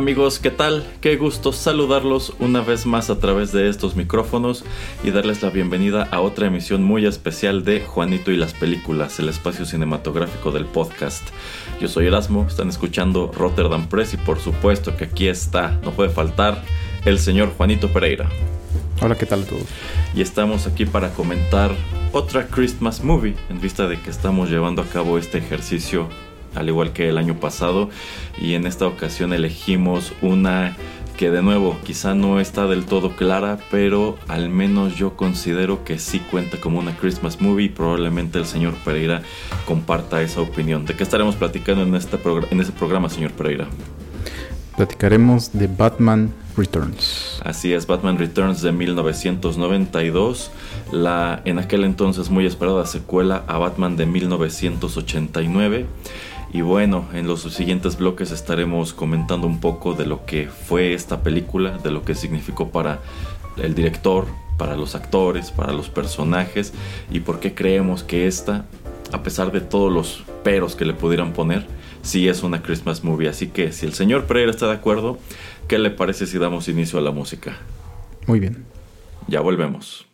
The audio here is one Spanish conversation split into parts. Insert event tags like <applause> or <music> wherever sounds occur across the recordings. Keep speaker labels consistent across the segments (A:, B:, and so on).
A: Amigos, ¿qué tal? Qué gusto saludarlos una vez más a través de estos micrófonos y darles la bienvenida a otra emisión muy especial de Juanito y las películas, el espacio cinematográfico del podcast. Yo soy Erasmo, están escuchando Rotterdam Press y por supuesto que aquí está, no puede faltar, el señor Juanito Pereira.
B: Hola, ¿qué tal a todos?
A: Y estamos aquí para comentar otra Christmas movie en vista de que estamos llevando a cabo este ejercicio al igual que el año pasado y en esta ocasión elegimos una que de nuevo quizá no está del todo clara, pero al menos yo considero que sí cuenta como una Christmas movie y probablemente el señor Pereira comparta esa opinión. ¿De qué estaremos platicando en, este en ese programa, señor Pereira?
B: Platicaremos de Batman Returns.
A: Así es, Batman Returns de 1992, la en aquel entonces muy esperada secuela a Batman de 1989. Y bueno, en los siguientes bloques estaremos comentando un poco de lo que fue esta película, de lo que significó para el director, para los actores, para los personajes y por qué creemos que esta, a pesar de todos los peros que le pudieran poner, sí es una Christmas movie. Así que si el señor Pereira está de acuerdo, ¿qué le parece si damos inicio a la música?
B: Muy bien.
A: Ya volvemos.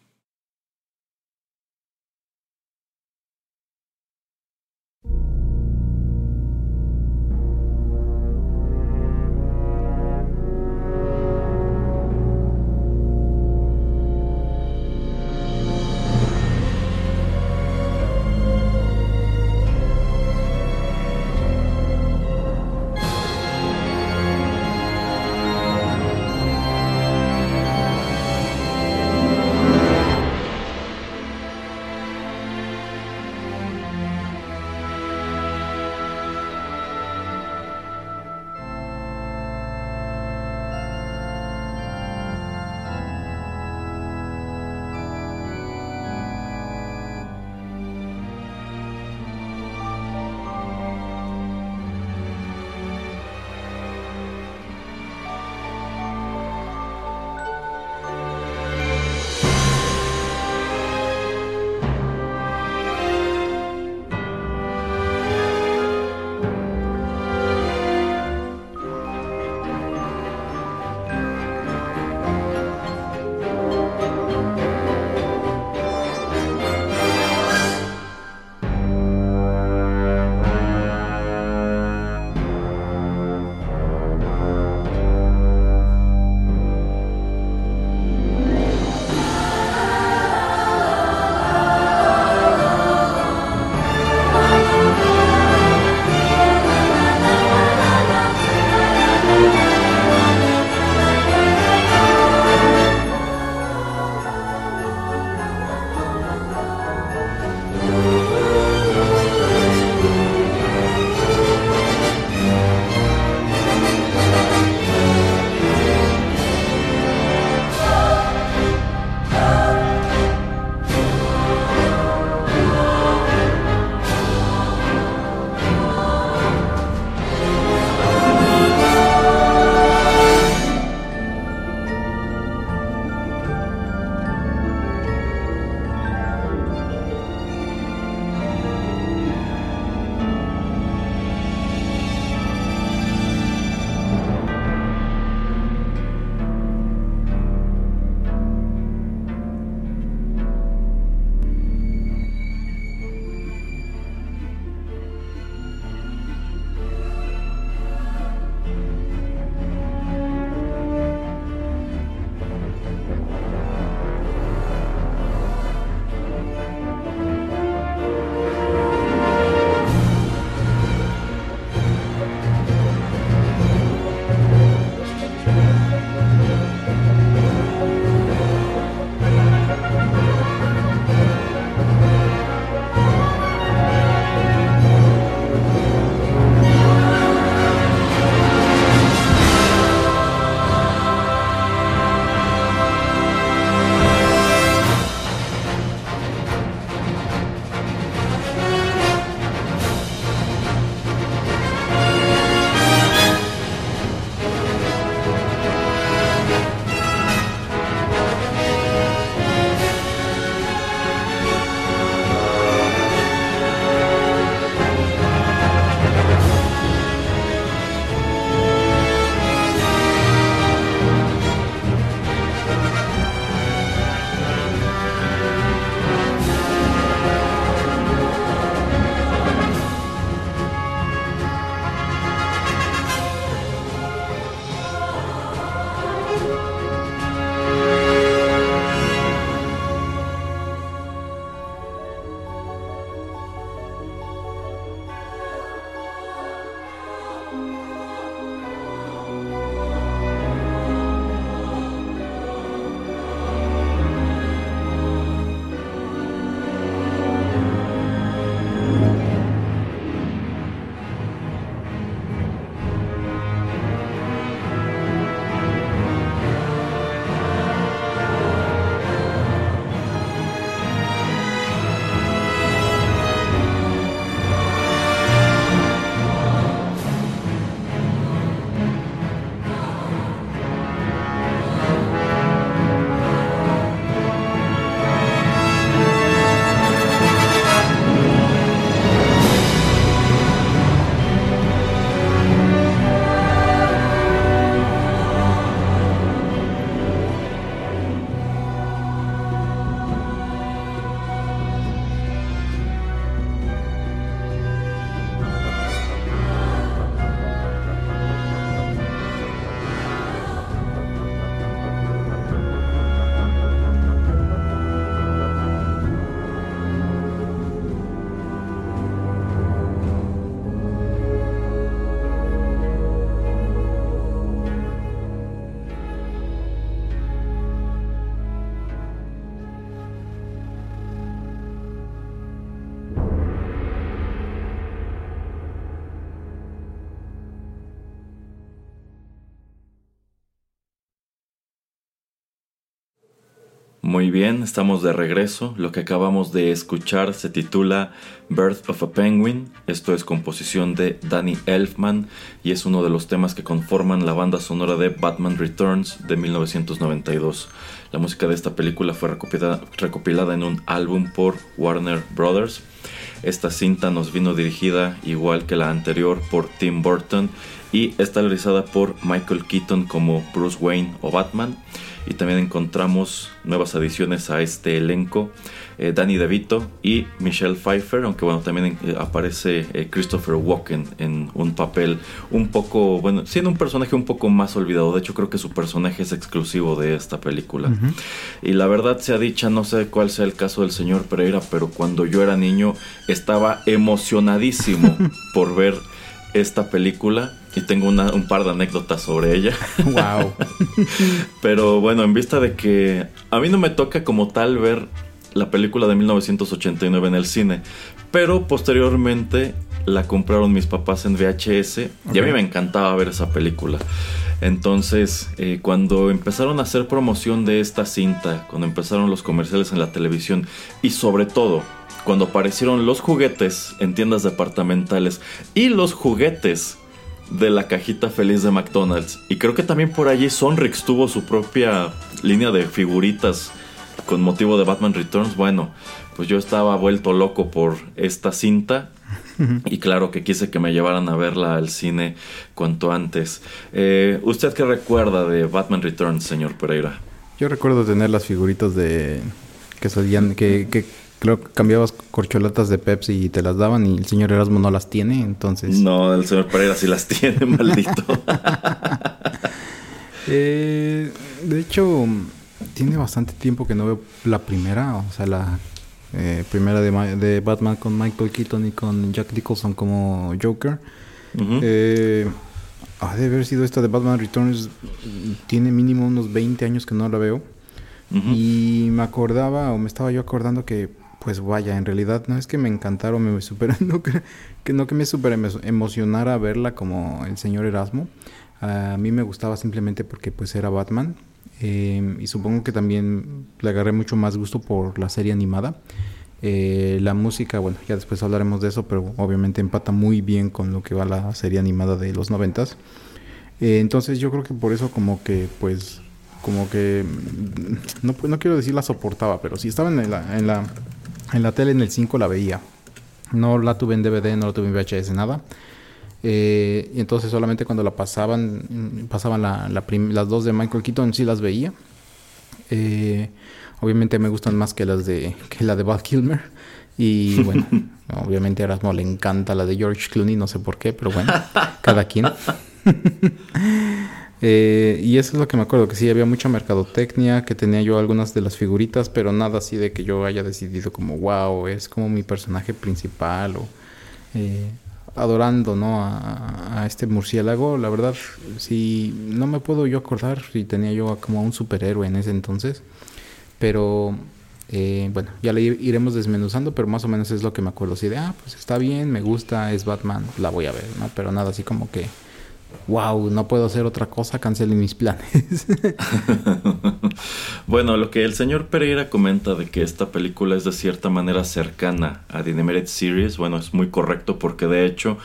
A: Bien, estamos de regreso. Lo que acabamos de escuchar se titula Birth of a Penguin. Esto es composición de Danny Elfman y es uno de los temas que conforman la banda sonora de Batman Returns de 1992. La música de esta película fue recopilada, en un álbum por Warner Brothers. Esta cinta nos vino dirigida igual que la anterior por Tim Burton y está realizada por Michael Keaton como Bruce Wayne o Batman y también encontramos nuevas adiciones a este elenco. Eh, Danny DeVito y Michelle Pfeiffer, aunque bueno, también eh, aparece eh, Christopher Walken en un papel un poco, bueno, siendo un personaje un poco más olvidado. De hecho, creo que su personaje es exclusivo de esta película. Y la verdad sea dicha, no sé cuál sea el caso del señor Pereira, pero cuando yo era niño estaba emocionadísimo <laughs> por ver esta película y tengo un par de anécdotas sobre ella. <laughs>
B: Wow. <laughs>
A: Pero bueno, en vista de que a mí no me toca como tal ver la película de 1989 en el cine, pero posteriormente la compraron mis papás en VHS y a mí me encantaba ver esa película. Entonces, eh, cuando empezaron a hacer promoción de esta cinta, cuando empezaron los comerciales en la televisión y sobre todo cuando aparecieron los juguetes en tiendas departamentales y los juguetes de la cajita feliz de McDonald's. Y creo que también por allí Sonrix tuvo su propia línea de figuritas con motivo de Batman Returns. Bueno, pues yo estaba vuelto loco por esta cinta. <laughs> Y claro que quise que me llevaran a verla al cine cuanto antes. Eh, ¿Usted qué recuerda de Batman Returns, señor Pereira?
B: Yo recuerdo tener las figuritas de que salían, que, que Creo que cambiabas corcholatas de Pepsi y te las daban y el señor Erasmo no las tiene, entonces...
A: No, el señor Pereira sí las <laughs> tiene, maldito. <laughs>
B: Eh, de hecho, tiene bastante tiempo que no veo la primera, o sea, la eh, primera de, Batman con Michael Keaton y con Jack Nicholson como Joker. Eh, ha de haber sido esta de Batman Returns, tiene mínimo unos 20 años que no la veo. Y me acordaba, o me estaba yo acordando que pues vaya, en realidad no es que me encantara o me super, <laughs> no que, no que me super emocionara verla como el señor Erasmo. A mí me gustaba simplemente porque pues era Batman. Em, y supongo que también le agarré mucho más gusto por la serie animada. Eh, la música, bueno, ya después hablaremos de eso, pero obviamente empata muy bien con lo que va la serie animada de los noventas. Eh, entonces yo creo que por eso como que pues como que no, no quiero decir la soportaba, pero si estaba en la, en la en la tele en el 5 la veía. No la tuve en DVD, no la tuve en VHS, nada. Eh, y entonces solamente cuando la pasaban, pasaban las dos de Michael Keaton, sí las veía. Eh, obviamente me gustan más que las de que la de Val Kilmer. Y <laughs> bueno, obviamente a Erasmo le encanta la de George Clooney, no sé por qué, pero bueno, cada quien. <laughs> Eh, y eso es lo que me acuerdo, que sí había mucha mercadotecnia, que tenía yo algunas de las figuritas, pero nada así de que yo haya decidido como, wow, es como mi personaje principal o eh, adorando, ¿no? A, este murciélago. La verdad, sí, no me puedo yo acordar si tenía yo como un superhéroe en ese entonces, pero eh, bueno, ya le iremos desmenuzando, pero más o menos es lo que me acuerdo. Así de, ah, pues está bien, me gusta, es Batman, la voy a ver, ¿no? Pero nada así como que wow, no puedo hacer otra cosa, cancelen mis planes. <laughs>
A: bueno, lo que el señor Pereira comenta de que esta película es de cierta manera cercana a The Animated Series, bueno, es muy correcto porque de hecho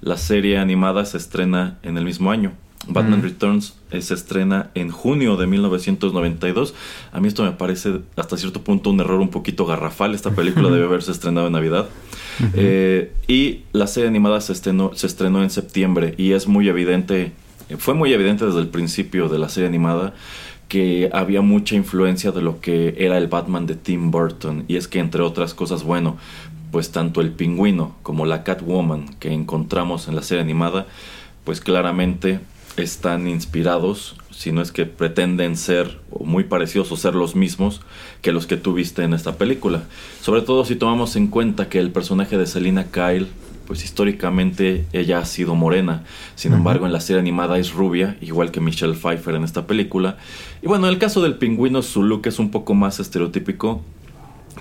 A: la serie animada se estrena en el mismo año. Batman mm. Returns eh, se estrena en junio de 1992. A mí esto me parece hasta cierto punto un error un poquito garrafal. Esta película debe haberse estrenado en Navidad. Eh, y la serie animada se estrenó, se estrenó en septiembre y es muy evidente, fue muy evidente desde el principio de la serie animada que había mucha influencia de lo que era el Batman de Tim Burton. Y es que entre otras cosas, bueno, pues tanto el pingüino como la Catwoman que encontramos en la serie animada, pues claramente están inspirados, si no es que pretenden ser muy parecidos o ser los mismos que los que tuviste en esta película. Sobre todo si tomamos en cuenta que el personaje de Selina Kyle, pues históricamente ella ha sido morena, sin embargo en la serie animada es rubia, igual que Michelle Pfeiffer en esta película. Y bueno, en el caso del pingüino su look es un poco más estereotípico,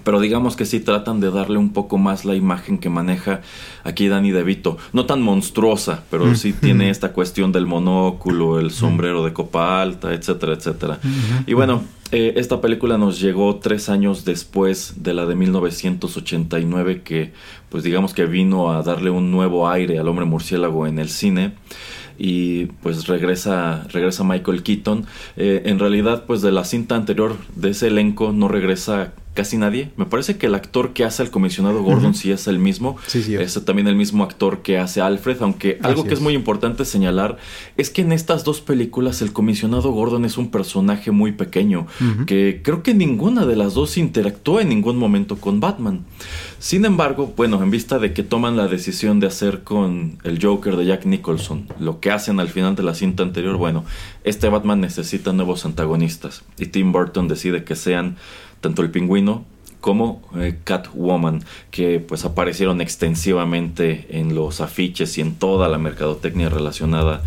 A: pero digamos que sí tratan de darle un poco más la imagen que maneja aquí Danny DeVito. No tan monstruosa, pero sí tiene esta cuestión del monóculo, el sombrero de copa alta, etcétera, etcétera. Y bueno, eh, esta película nos llegó tres años después de la de 1989 que pues digamos que vino a darle un nuevo aire al hombre murciélago en el cine. Y pues regresa regresa Michael Keaton. Eh, en realidad pues de la cinta anterior de ese elenco no regresa casi nadie. Me parece que el actor que hace al comisionado Gordon sí es el mismo.
B: Sí, sí.
A: Es también el mismo actor que hace Alfred, aunque algo que es. muy importante señalar es que en estas dos películas el comisionado Gordon es un personaje muy pequeño, que creo que ninguna de las dos interactuó en ningún momento con Batman. Sin embargo, bueno, en vista de que toman la decisión de hacer con el Joker de Jack Nicholson lo que hacen al final de la cinta anterior, bueno, este Batman necesita nuevos antagonistas y Tim Burton decide que sean tanto el pingüino como eh, Catwoman, que pues aparecieron extensivamente en los afiches y en toda la mercadotecnia relacionada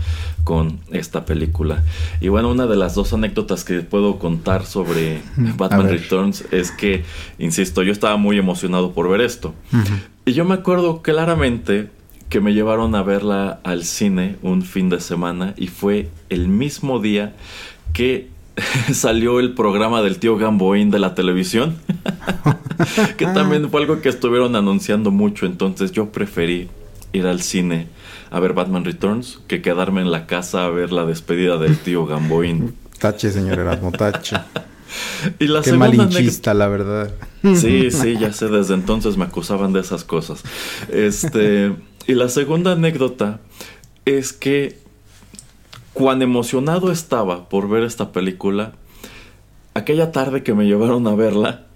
A: con esta película. Y bueno, una de las dos anécdotas que puedo contar sobre <laughs> Batman Returns es que, insisto, yo estaba muy emocionado por ver esto. Y yo me acuerdo claramente que me llevaron a verla al cine un fin de semana y fue el mismo día que <laughs> salió el programa del tío Gamboín de la televisión, <laughs> que también fue algo que estuvieron anunciando mucho, entonces yo preferí ir al cine a ver Batman Returns que quedarme en la casa a ver la despedida del tío Gamboín.
B: Tache, señor Erasmo, tache. <laughs>
A: y la
B: Qué malinchista, la verdad.
A: Sí, sí, ya sé, desde entonces me acusaban de esas cosas. Este, y la segunda anécdota es que cuán emocionado estaba por ver esta película, aquella tarde que me llevaron a verla,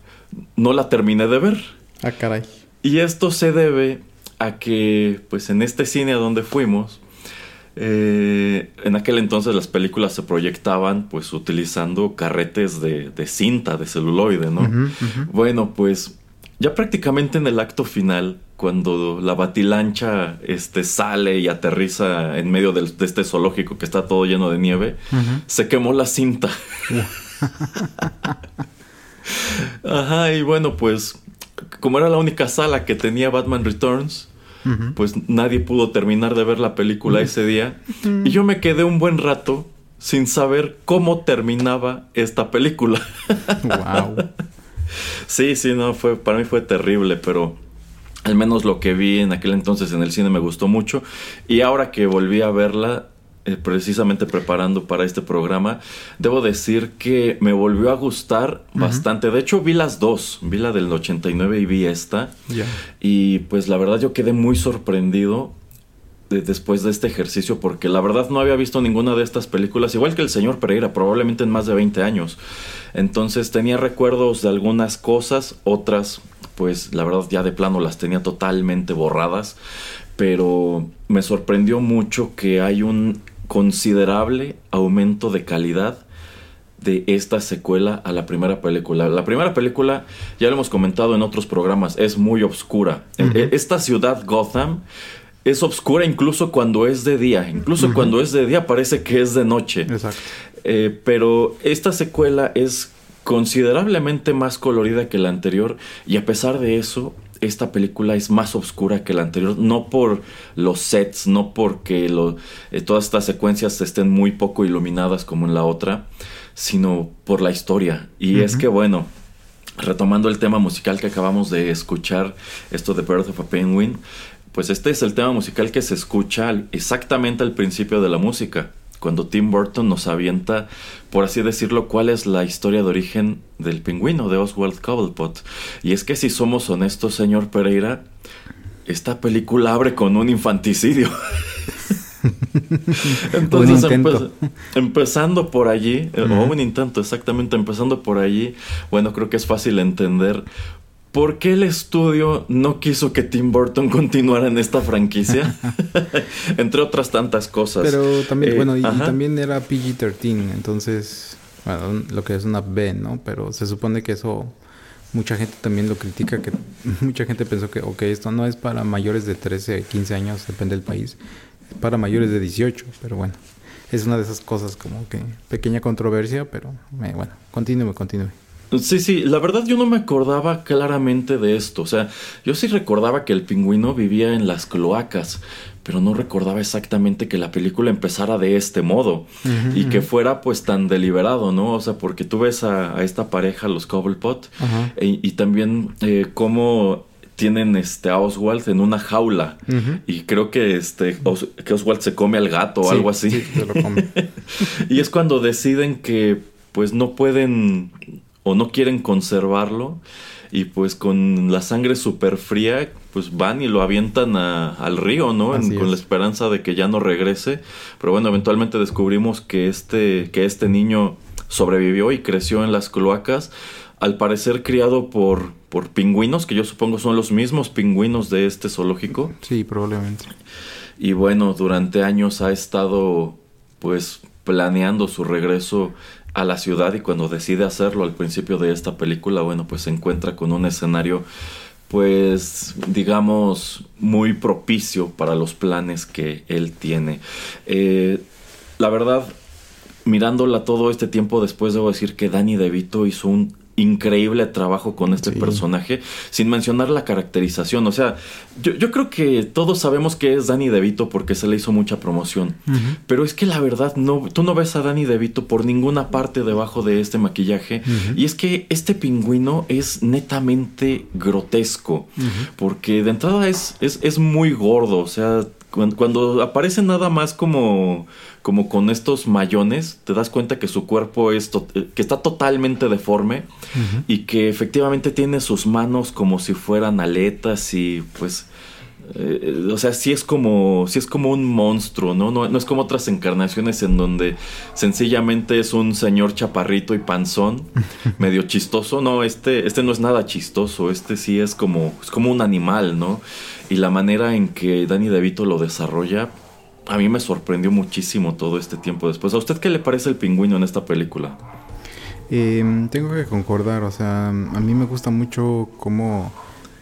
A: no la terminé de ver.
B: Ah, caray.
A: Y esto se debe a que, pues en este cine a donde fuimos, eh, en aquel entonces las películas se proyectaban pues utilizando carretes de, cinta, de celuloide, ¿no? Bueno, pues ya prácticamente en el acto final, cuando la batilancha este, sale y aterriza en medio de este zoológico que está todo lleno de nieve, se quemó la cinta. <laughs> Ajá, y bueno, pues como era la única sala que tenía Batman Returns, pues nadie pudo terminar de ver la película ese día. Y yo me quedé un buen rato sin saber cómo terminaba esta película. wow. <laughs> Sí, sí, no, fue, para mí fue terrible, pero al menos lo que vi en aquel entonces en el cine me gustó mucho. Y ahora que volví a verla, eh, precisamente preparando para este programa, debo decir que me volvió a gustar bastante. De hecho, vi las dos. Vi la del 89 y vi esta. Y pues la verdad yo quedé muy sorprendido después de este ejercicio porque la verdad no había visto ninguna de estas películas, igual que el señor Pereira, probablemente en más de 20 años. Entonces tenía recuerdos de algunas cosas, otras pues la verdad ya de plano las tenía totalmente borradas, pero me sorprendió mucho que hay un considerable aumento de calidad de esta secuela a la primera película. La primera película, ya lo hemos comentado en otros programas, es muy oscura. E, esta ciudad Gotham es oscura incluso cuando es de día. Incluso cuando es de día parece que es de noche.
B: Exacto.
A: Eh, pero esta secuela es considerablemente más colorida que la anterior y a pesar de eso esta película es más oscura que la anterior, no por los sets, no porque eh, todas estas secuencias estén muy poco iluminadas como en la otra, sino por la historia. Y es que bueno, retomando el tema musical que acabamos de escuchar, esto de Birth of a Penguin, pues este es el tema musical que se escucha exactamente al principio de la música, cuando Tim Burton nos avienta, por así decirlo, cuál es la historia de origen del pingüino de Oswald Cobblepot. Y es que si somos honestos, señor Pereira, esta película abre con un infanticidio. <laughs> Entonces, empezando por allí, o un intento exactamente, empezando por allí, bueno, creo que es fácil entender ¿Por qué el estudio no quiso que Tim Burton <laughs> continuara en esta franquicia? <laughs> Entre otras tantas cosas.
B: Pero también, eh, bueno, y, también era PG-13, entonces, bueno, lo que es una B, ¿no? Pero se supone que eso, mucha gente también lo critica, que <laughs> mucha gente pensó que, ok, esto no es para mayores de 13, 15 años, depende del país, es para mayores de 18, pero bueno, es una de esas cosas como que pequeña controversia, pero eh, bueno, continúe, continúe.
A: Sí, sí, la verdad yo no me acordaba claramente de esto. O sea, yo sí recordaba que el pingüino vivía en las cloacas, pero no recordaba exactamente que la película empezara de este modo y que fuera pues tan deliberado, ¿no? O sea, porque tú ves a, esta pareja, los Cobblepot, e, y también eh, cómo tienen este a Oswald en una jaula y creo que este que Oswald se come al gato o algo así. se lo come. <laughs> y es cuando deciden que pues no pueden o no quieren conservarlo y pues con la sangre súper fría pues van y lo avientan al río, ¿no? con la esperanza de que ya no regrese. Pero bueno, eventualmente descubrimos que este, que este niño sobrevivió y creció en las cloacas, al parecer criado por, por pingüinos, que yo supongo son los mismos pingüinos de este zoológico.
B: Sí, probablemente.
A: Y bueno, durante años ha estado pues planeando su regreso a la ciudad y cuando decide hacerlo al principio de esta película, bueno, pues se encuentra con un escenario pues digamos muy propicio para los planes que él tiene. Eh, la verdad, mirándola todo este tiempo después, debo decir que Danny DeVito hizo un increíble trabajo con este personaje, sin mencionar la caracterización. O sea, yo, yo, creo que todos sabemos que es Danny DeVito porque se le hizo mucha promoción. Pero es que la verdad, no, tú no ves a Danny DeVito por ninguna parte debajo de este maquillaje. Y es que este pingüino es netamente grotesco. Porque de entrada es, es, es muy gordo. O sea, cuando, aparece nada más como, como con estos mayones, te das cuenta que su cuerpo es eh, que está totalmente deforme y que efectivamente tiene sus manos como si fueran aletas y pues eh, o sea, sí es como sí es como un monstruo, ¿no? ¿no? es como otras encarnaciones en donde sencillamente es un señor chaparrito y panzón, <laughs> medio chistoso. No, este este no es nada chistoso, este sí es como es como un animal, ¿no? Y la manera en que Danny DeVito lo desarrolla, a mí me sorprendió muchísimo todo este tiempo después. ¿A usted qué le parece el pingüino en esta película?
B: Em, tengo que concordar, o sea, a mí me gusta mucho cómo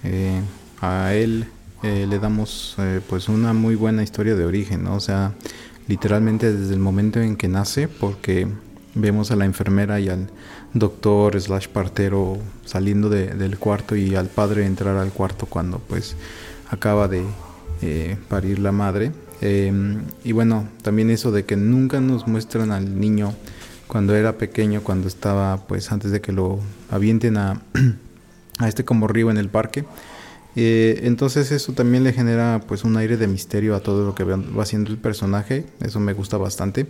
B: eh, a él eh, le damos eh, pues una muy buena historia de origen, ¿no? O sea, literalmente desde el momento en que nace, porque vemos a la enfermera y al doctor slash partero saliendo del cuarto y al padre entrar al cuarto cuando pues acaba de eh, parir la madre. Em, y bueno, también eso de que nunca nos muestran al niño cuando era pequeño, cuando estaba, pues antes de que lo avienten a, <clears throat> a este como río en el parque. Eh, entonces eso también le genera pues un aire de misterio a todo lo que va haciendo el personaje, eso me gusta bastante.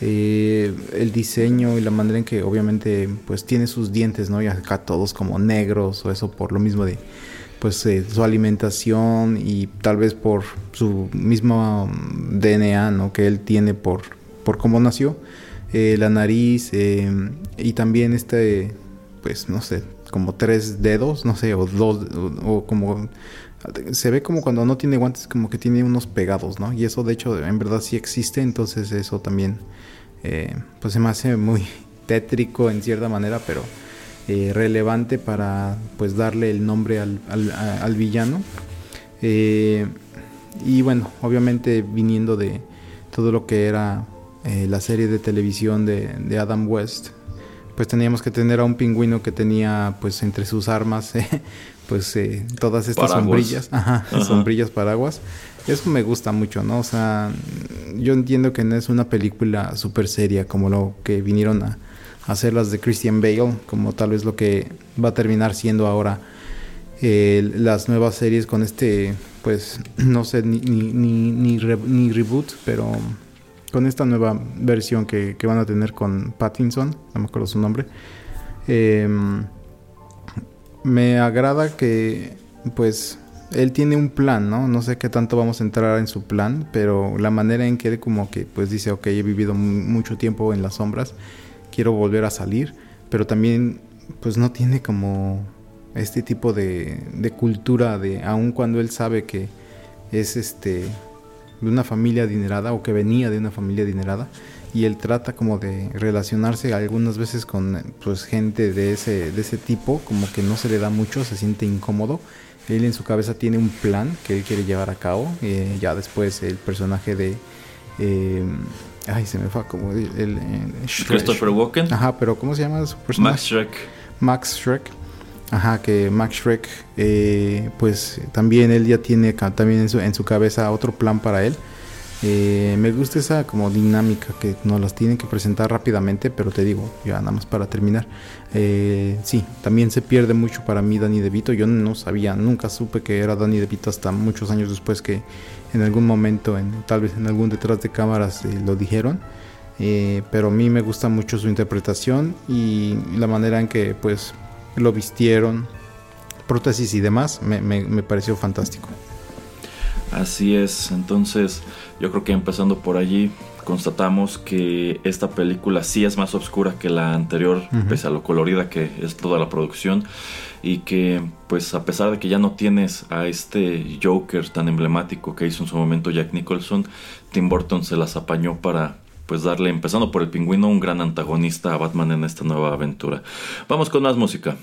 B: Eh, el diseño y la manera en que obviamente pues tiene sus dientes, ¿no? Y acá todos como negros o eso por lo mismo de pues eh, su alimentación y tal vez por su mismo DNA ¿no? que él tiene por, por cómo nació, eh, la nariz eh, y también este, pues no sé, como tres dedos, no sé, o dos, o, como se ve como cuando no tiene guantes, como que tiene unos pegados, ¿no? Y eso de hecho en verdad sí existe, entonces eso también pues se me hace muy <laughs> tétrico en cierta manera, pero eh, relevante para pues darle el nombre al, al, villano. Eh, y bueno, obviamente viniendo de todo lo que era eh, la serie de televisión de, de, Adam West, pues teníamos que tener a un pingüino que tenía pues entre sus armas <laughs> pues todas estas sombrillas, sombrillas paraguas. Eso me gusta mucho, ¿no? O sea, yo entiendo que no es una película súper seria como lo que vinieron a, hacer las de Christian Bale, como tal vez lo que va a terminar siendo ahora eh, las nuevas series con este, pues, <clears throat> no sé, ni, ni, ni, reboot, pero con esta nueva versión que, van a tener con Pattinson, no me acuerdo su nombre. Em, me agrada que, pues, él tiene un plan, ¿no? No sé qué tanto vamos a entrar en su plan, pero la manera en que él como que, pues, dice, ok, he vivido mucho tiempo en las sombras quiero volver a salir, pero también pues no tiene como este tipo de, de cultura de aun cuando él sabe que es este de una familia adinerada o que venía de una familia adinerada y él trata como de relacionarse algunas veces con pues gente de ese de ese tipo como que no se le da mucho se siente incómodo él en su cabeza tiene un plan que él quiere llevar a cabo eh, ya después el personaje de eh, Ay, se me fue como el,
A: Christopher Walken.
B: Ajá, pero ¿cómo se llama su personaje?
A: Max Shrek.
B: Max Shrek. Ajá, que Max Shrek, eh, pues también él ya tiene también en su, en su cabeza otro plan para él. Eh, me gusta esa como dinámica que nos las tienen que presentar rápidamente, pero te digo, ya nada más para terminar. Eh, sí, también se pierde mucho para mí Danny DeVito. Yo no sabía, nunca supe que era Danny DeVito hasta muchos años después que en algún momento, en, tal vez en algún detrás de cámaras eh, lo dijeron. pero a mí me gusta mucho su interpretación y la manera en que pues lo vistieron, prótesis y demás, me pareció fantástico.
A: Así es, entonces yo creo que empezando por allí constatamos que esta película sí es más oscura que la anterior, pese a lo colorida que es toda la producción y que pues a pesar de que ya no tienes a este Joker tan emblemático que hizo en su momento Jack Nicholson, Tim Burton se las apañó para pues darle, empezando por el pingüino, un gran antagonista a Batman en esta nueva aventura. Vamos con más música.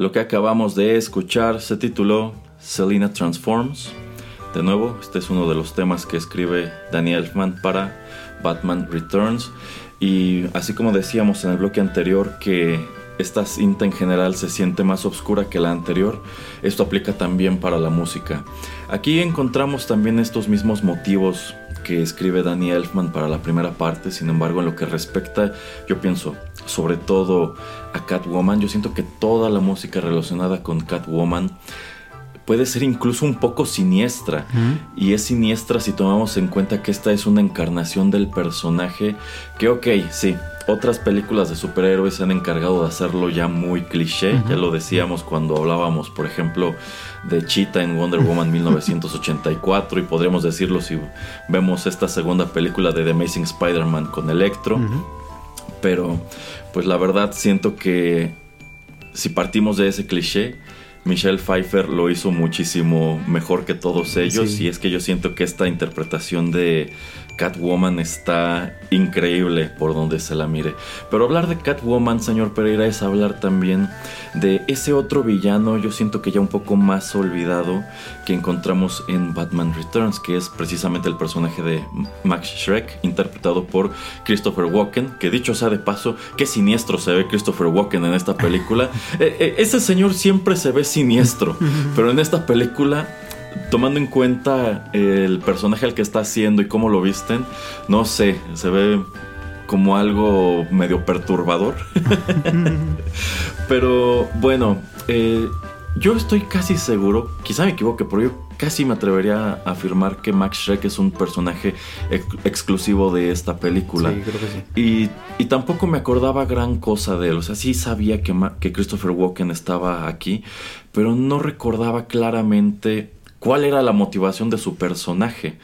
A: Lo que acabamos de escuchar se tituló Selena Transforms. De nuevo, este es uno de los temas que escribe Daniel Elfman para Batman Returns. Y así como decíamos en el bloque anterior que esta cinta en general se siente más oscura que la anterior, esto aplica también para la música. Aquí encontramos también estos mismos motivos que escribe Danny Elfman para la primera parte, sin embargo en lo que respecta, yo pienso sobre todo a Catwoman, yo siento que toda la música relacionada con Catwoman puede ser incluso un poco siniestra. Y es siniestra si tomamos en cuenta que esta es una encarnación del personaje que, ok, sí, otras películas de superhéroes se han encargado de hacerlo ya muy cliché. Ya lo decíamos cuando hablábamos, por ejemplo, de Cheetah en Wonder Woman <laughs> 1984. Y podríamos decirlo si vemos esta segunda película de The Amazing Spider-Man con Electro. Pero, pues la verdad siento que si partimos de ese cliché, Michelle Pfeiffer lo hizo muchísimo mejor que todos ellos y es que yo siento que esta interpretación de Catwoman está increíble por donde se la mire. Pero hablar de Catwoman, señor Pereira, es hablar también de ese otro villano, yo siento que ya un poco más olvidado, que encontramos en Batman Returns, que es precisamente el personaje de Max Shrek, interpretado por Christopher Walken, que dicho sea de paso, qué siniestro se ve Christopher Walken en esta película. E, <laughs> e, ese señor siempre se ve siniestro, pero en esta película tomando en cuenta el personaje al que está haciendo y cómo lo visten, no sé, se ve como algo medio perturbador. <laughs> pero bueno, eh, yo estoy casi seguro, quizá me equivoque, pero yo casi me atrevería a afirmar que Max Shrek es un personaje exclusivo de esta película.
B: Sí, creo que sí.
A: Y, tampoco me acordaba gran cosa de él. O sea, sí sabía que, que Christopher Walken estaba aquí, pero no recordaba claramente cuál era la motivación de su personaje.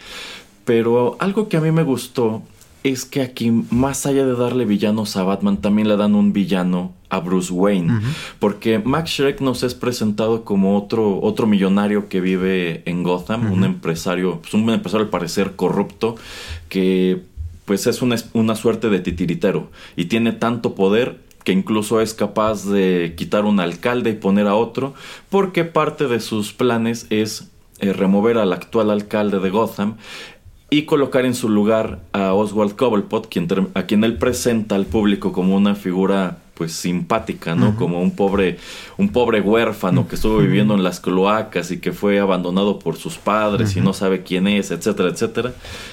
A: Pero algo que a mí me gustó es que aquí, más allá de darle villanos a Batman, también le dan un villano a Bruce Wayne. Porque Max Shrek nos es presentado como otro, otro millonario que vive en Gotham, un empresario, pues un empresario al parecer corrupto, que pues es una, una suerte de titiritero y tiene tanto poder que incluso es capaz de quitar un alcalde y poner a otro, porque parte de sus planes es eh, remover al actual alcalde de Gotham y colocar en su lugar a Oswald Cobblepot, quien, a quien él presenta al público como una figura pues simpática, ¿no? Como un pobre, un pobre huérfano que estuvo viviendo en las cloacas y que fue abandonado por sus padres y no sabe quién es, etcétera, etcétera.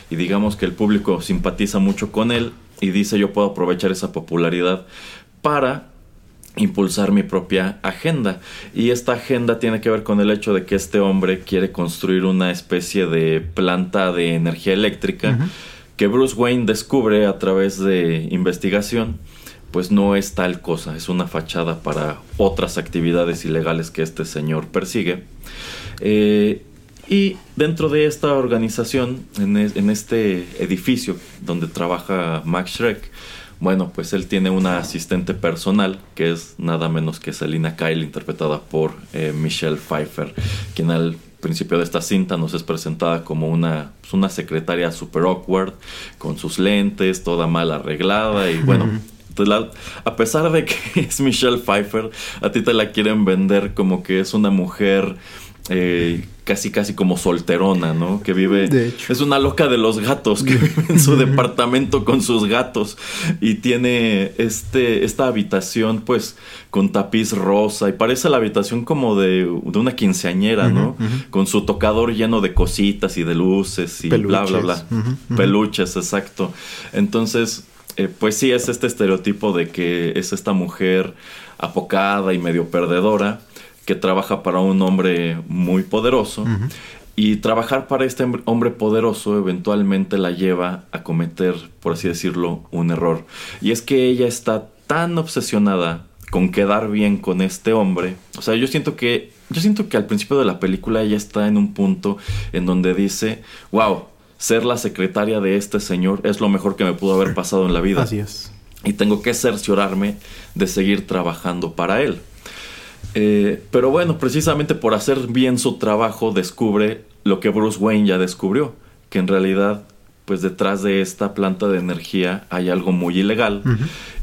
A: Y digamos que el público simpatiza mucho con él y dice yo puedo aprovechar esa popularidad para impulsar mi propia agenda. Y esta agenda tiene que ver con el hecho de que este hombre quiere construir una especie de planta de energía eléctrica que Bruce Wayne descubre a través de investigación. Pues no es tal cosa, es una fachada para otras actividades ilegales que este señor persigue. Eh, y dentro de esta organización, en, en, este edificio donde trabaja Max Shrek, bueno, pues él tiene una asistente personal que es nada menos que Selina Kyle, interpretada por eh, Michelle Pfeiffer, quien al principio de esta cinta nos es presentada como una, pues, una secretaria super awkward, con sus lentes, toda mal arreglada y <laughs> bueno. a pesar de que <laughs> es Michelle Pfeiffer, a ti te la quieren vender como que es una mujer eh, casi casi como solterona, ¿no? Que vive...
B: De hecho.
A: Es una loca de los gatos que vive en su <laughs> departamento con sus gatos y tiene este, esta habitación pues con tapiz rosa y parece la habitación como de, de una quinceañera, ¿no? Con su tocador lleno de cositas y de luces y bla, bla, bla. Peluches, exacto. Entonces, eh, pues sí, es este estereotipo de que es esta mujer apocada y medio perdedora que trabaja para un hombre muy poderoso. Y trabajar para este hombre poderoso eventualmente la lleva a cometer, por así decirlo, un error. Y es que ella está tan obsesionada con quedar bien con este hombre. O sea, yo siento que. Yo siento que al principio de la película ella está en un punto en donde dice. Wow, ser la secretaria de este señor es lo mejor que me pudo haber pasado en la vida.
B: Así es.
A: Y tengo que cerciorarme de seguir trabajando para él. Eh, pero bueno, precisamente por hacer bien su trabajo descubre lo que Bruce Wayne ya descubrió, que en realidad pues detrás de esta planta de energía hay algo muy ilegal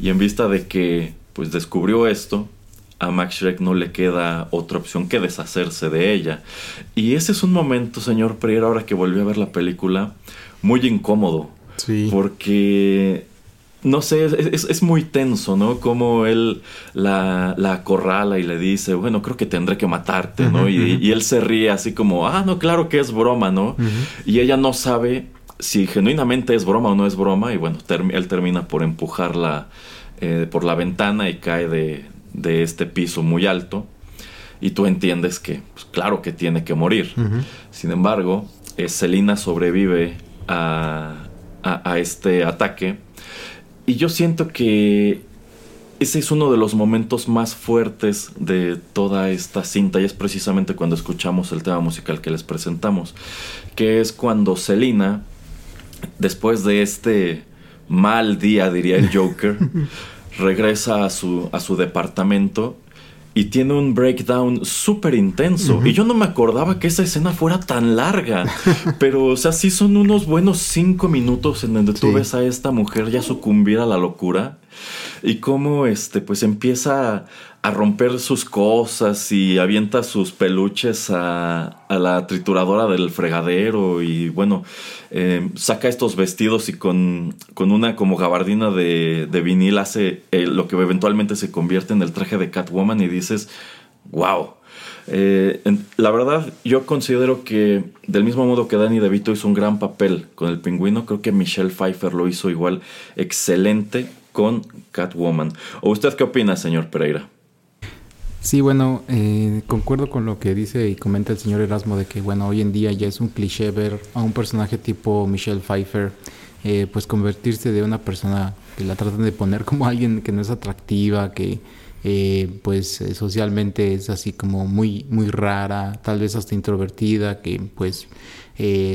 A: y en vista de que pues descubrió esto, a Max Shrek no le queda otra opción que deshacerse de ella. Y ese es un momento, señor Pereira, ahora que volví a ver la película, muy incómodo.
B: Sí.
A: Porque no sé, es, muy tenso, ¿no? Como él la, la, acorrala y le dice, bueno, creo que tendré que matarte, ¿no? y, él se ríe así como, ah, no, claro que es broma, ¿no? Y ella no sabe si genuinamente es broma o no es broma, y bueno, él termina por empujarla eh, por la ventana y cae de, de este piso muy alto y tú entiendes que, pues, claro que tiene que morir. Sin embargo, eh, Selina sobrevive a, a, este ataque y yo siento que ese es uno de los momentos más fuertes de toda esta cinta y es precisamente cuando escuchamos el tema musical que les presentamos, que es cuando Selina, después de este mal día, diría el Joker, <laughs> regresa a su, a su departamento y tiene un breakdown súper intenso. Y yo no me acordaba que esa escena fuera tan larga. <laughs> Pero, o sea, sí son unos buenos cinco minutos en donde tú ves a esta mujer ya sucumbir a la locura. Y cómo, este, pues empieza a romper sus cosas y avienta sus peluches a, la trituradora del fregadero y bueno, em, saca estos vestidos y con, con, una como gabardina de, de vinil hace eh, lo que eventualmente se convierte en el traje de Catwoman y dices, wow. Eh, la verdad, yo considero que del mismo modo que Danny DeVito hizo un gran papel con el pingüino, creo que Michelle Pfeiffer lo hizo igual excelente con Catwoman. ¿O usted qué opina, señor Pereira?
B: Sí, bueno, eh, concuerdo con lo que dice y comenta el señor Erasmo de que, bueno, hoy en día ya es un cliché ver a un personaje tipo Michelle Pfeiffer, eh, pues convertirse de una persona que la tratan de poner como alguien que no es atractiva, que eh, pues socialmente es así como muy, muy rara, tal vez hasta introvertida, que pues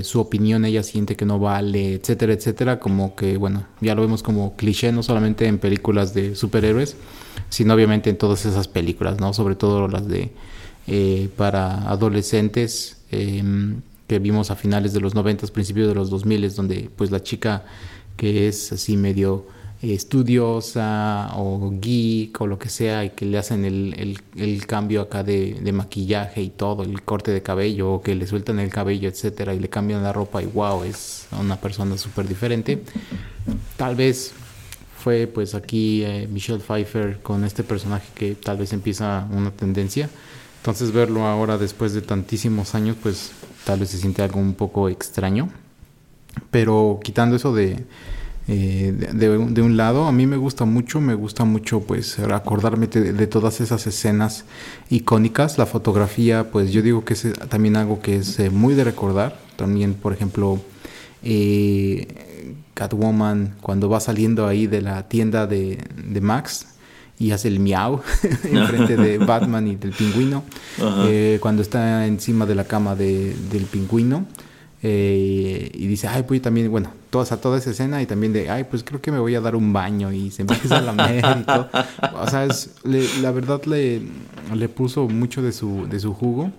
B: su opinión ella siente que no vale, etcétera, etcétera, como que, bueno, ya lo vemos como cliché, no solamente en películas de superhéroes, sino obviamente en todas esas películas, ¿no? Sobre todo las de eh, para adolescentes em, que vimos a finales de los 90, principios de los 2000, donde pues la chica que es así medio estudiosa o geek o lo que sea y que le hacen el, el, cambio acá de, de, maquillaje y todo, el corte de cabello o que le sueltan el cabello, etcétera, y le cambian la ropa y wow, es una persona súper diferente. Tal vez fue pues aquí eh, Michelle Pfeiffer con este personaje que tal vez empieza una tendencia. Entonces verlo ahora después de tantísimos años pues tal vez se siente algo un poco extraño. Pero quitando eso de, eh, de, un lado, a mí me gusta mucho, me gusta mucho pues acordarme de, todas esas escenas icónicas. La fotografía pues yo digo que es también algo que es eh, muy de recordar. También por ejemplo... Catwoman cuando va saliendo ahí de la tienda de, Max y hace el miau <laughs> enfrente de Batman y del pingüino. Eh, cuando está encima de la cama del pingüino. Eh, y dice, ay, pues también, bueno, toda, toda esa escena y también de, ay, pues creo que me voy a dar un baño y se empieza a lamer y todo. O sea, la verdad le, le puso mucho de su, de su jugo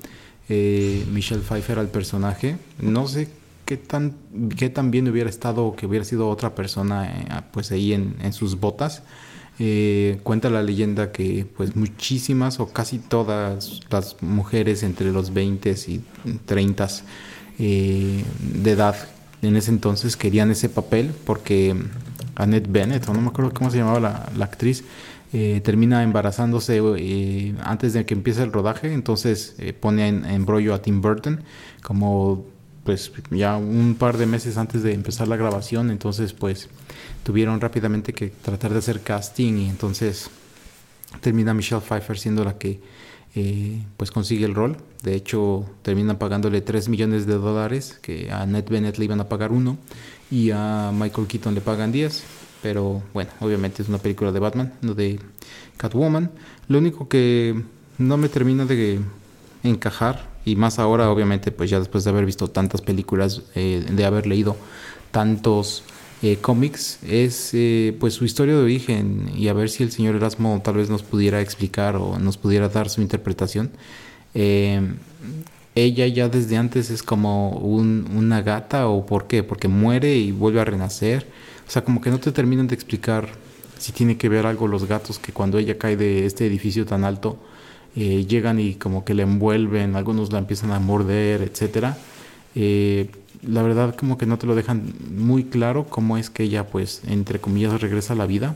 B: eh, Michelle Pfeiffer al personaje. No sé qué tan, qué tan bien hubiera estado que hubiera sido otra persona eh, pues ahí en, en sus botas. Eh, cuenta la leyenda que pues muchísimas o casi todas las mujeres entre los 20 y 30 eh, de edad en ese entonces querían ese papel porque Annette Bennett, o no me acuerdo cómo se llamaba la, la actriz, eh, termina embarazándose antes de que empiece el rodaje, entonces pone en, en brollo a Tim Burton como pues ya un par de meses antes de empezar la grabación, entonces pues tuvieron rápidamente que tratar de hacer casting y entonces termina Michelle Pfeiffer siendo la que eh, pues consigue el rol. De hecho termina pagándole 3 millones de dólares, que a Ned Bennett le iban a pagar uno y a Michael Keaton le pagan 10. Pero bueno, obviamente es una película de Batman, no de Catwoman. Lo único que no me termina de encajar y más ahora obviamente pues ya después de haber visto tantas películas, eh, de haber leído tantos eh, cómics, es eh, pues su historia de origen y a ver si el señor Erasmo tal vez nos pudiera explicar o nos pudiera dar su interpretación. ella ya desde antes es como un, una gata o por qué, porque muere y vuelve a renacer. O sea, como que no te terminan de explicar si tiene que ver algo los gatos que cuando ella cae de este edificio tan alto eh, llegan y como que le envuelven, algunos la empiezan a morder, etcétera. Eh, la verdad como que no te lo dejan muy claro cómo es que ella pues entre comillas regresa a la vida.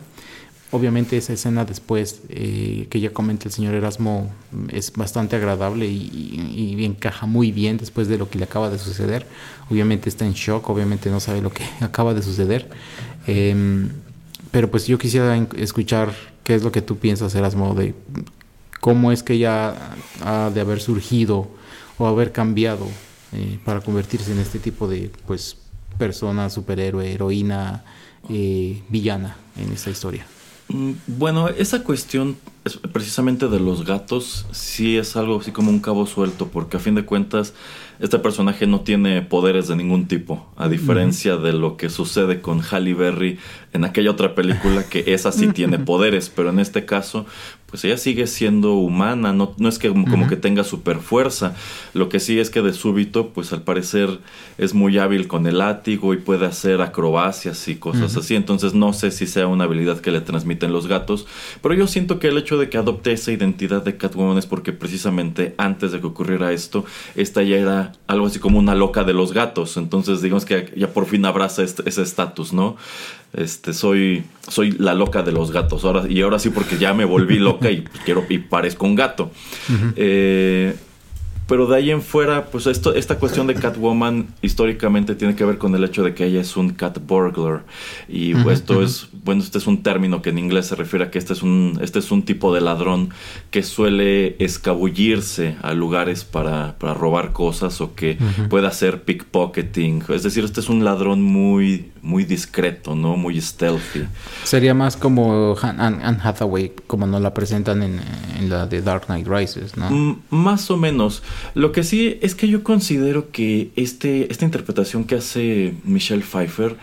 B: Obviamente esa escena después eh, que ya comenta el señor Erasmo es bastante agradable y, y, encaja muy bien después de lo que le acaba de suceder. Obviamente está en shock, obviamente no sabe lo que <laughs> acaba de suceder. Em, pero pues yo quisiera escuchar qué es lo que tú piensas, Erasmo, de cómo es que ella ha de haber surgido o haber cambiado eh, para convertirse en este tipo de pues persona, superhéroe, heroína, eh, villana en esta historia.
A: Mm, bueno, esa cuestión precisamente de los gatos sí es algo así como un cabo suelto, porque a fin de cuentas este personaje no tiene poderes de ningún tipo, a diferencia de lo que sucede con Halle Berry en aquella otra película que esa sí <laughs> tiene poderes, pero en este caso pues ella sigue siendo humana, no, no es que como, que tenga super fuerza, lo que sí es que de súbito, pues al parecer es muy hábil con el látigo y puede hacer acrobacias y cosas así, entonces no sé si sea una habilidad que le transmiten los gatos, pero yo siento que el hecho de que adopte esa identidad de Catwoman es porque precisamente antes de que ocurriera esto, esta ya era algo así como una loca de los gatos, entonces digamos que ya por fin abraza este, ese estatus, ¿no? Este, soy, soy la loca de los gatos. Ahora, y ahora sí, porque ya me volví loca y <laughs> quiero y parezco un gato. eh, pero de ahí en fuera, pues esto, esta cuestión de Catwoman históricamente tiene que ver con el hecho de que ella es un cat burglar. Y esto es, bueno, este es un término que en inglés se refiere a que este es un, este es un tipo de ladrón que suele escabullirse a lugares para, para robar cosas o que puede hacer pickpocketing. Es decir, este es un ladrón muy, muy discreto, ¿no? Muy stealthy.
B: Sería más como Anne Hathaway, como nos la presentan en, en la de Dark Knight Rises, ¿no?
A: Mm, más o menos. Lo que sí es que yo considero que este, esta interpretación que hace Michelle Pfeiffer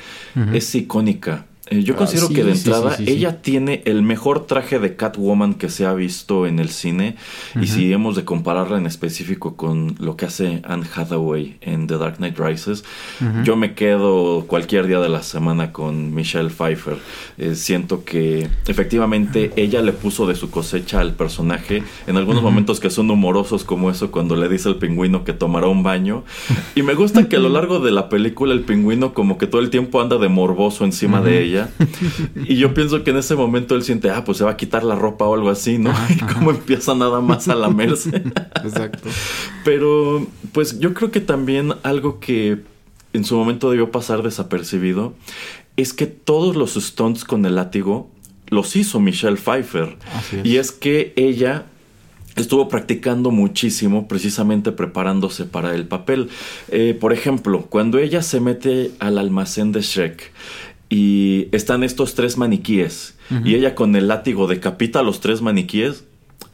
A: es icónica. Eh, yo ah, considero que de entrada ella tiene el mejor traje de Catwoman que se ha visto en el cine. Y si hemos de compararla en específico con lo que hace Anne Hathaway en The Dark Knight Rises, yo me quedo cualquier día de la semana con Michelle Pfeiffer. Eh, siento que efectivamente ella le puso de su cosecha al personaje. En algunos momentos que son humorosos, como eso cuando le dice al pingüino que tomará un baño. Y me gusta que a lo largo de la película el pingüino, como que todo el tiempo anda de morboso encima de ella y yo pienso que en ese momento él siente, ah, pues se va a quitar la ropa o algo así, ¿no? <laughs> y como empieza nada más a lamerse. Exacto. Pero, pues yo creo que también algo que en su momento debió pasar desapercibido es que todos los stunts con el látigo los hizo Michelle Pfeiffer. Y es que ella estuvo practicando muchísimo precisamente preparándose para el papel. Eh, por ejemplo, cuando ella se mete al almacén de Shrek, y están estos tres maniquíes. Y ella con el látigo decapita a los tres maniquíes.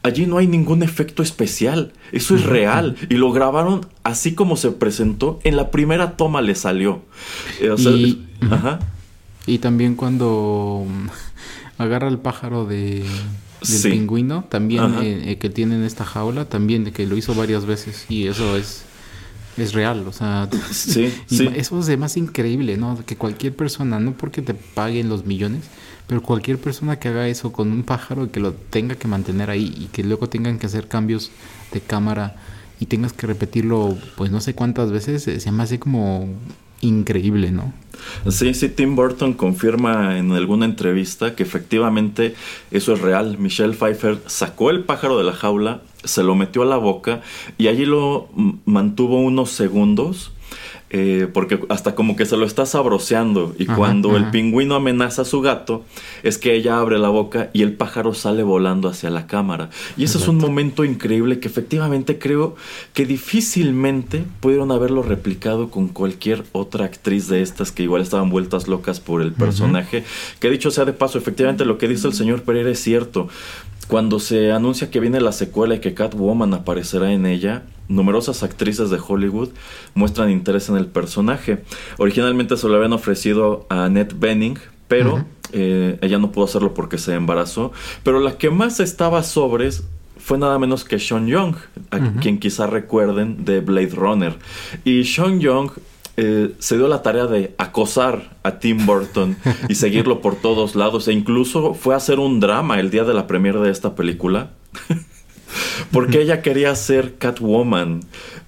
A: Allí no hay ningún efecto especial, eso es real. Y lo grabaron así como se presentó, en la primera toma le salió.
B: Eh, y, también cuando <laughs> agarra el pájaro de, del pingüino, también eh, eh, que tiene en esta jaula, también que lo hizo varias veces. Y eso es es real, o sea, <laughs> sí, sí. eso es más increíble, ¿no? Que cualquier persona, no porque te paguen los millones, pero cualquier persona que haga eso con un pájaro y que lo tenga que mantener ahí y que luego tengan que hacer cambios de cámara y tengas que repetirlo, pues no sé cuántas veces, se me hace como increíble, ¿no?
A: Sí, sí, Tim Burton confirma en alguna entrevista que efectivamente eso es real. Michelle Pfeiffer sacó el pájaro de la jaula, se lo metió a la boca y allí lo mantuvo unos segundos eh, porque hasta como que se lo está sabroseando y cuando el pingüino amenaza a su gato es que ella abre la boca y el pájaro sale volando hacia la cámara. Y ese es un momento increíble que efectivamente creo que difícilmente pudieron haberlo replicado con cualquier otra actriz de estas que igual estaban vueltas locas por el personaje que dicho sea de paso efectivamente lo que dice el señor Pereira es cierto cuando se anuncia que viene la secuela y que Catwoman aparecerá en ella, numerosas actrices de Hollywood muestran interés en el personaje. Originalmente se lo habían ofrecido a Annette Bening, pero eh, ella no pudo hacerlo porque se embarazó. Pero la que más estaba sobres fue nada menos que Sean Young, a quien quizá recuerden de Blade Runner. Y Sean Young eh, se dio la tarea de acosar a Tim Burton y <laughs> seguirlo por todos lados e incluso fue a hacer un drama el día de la premiere de esta película <laughs> porque ella quería ser Catwoman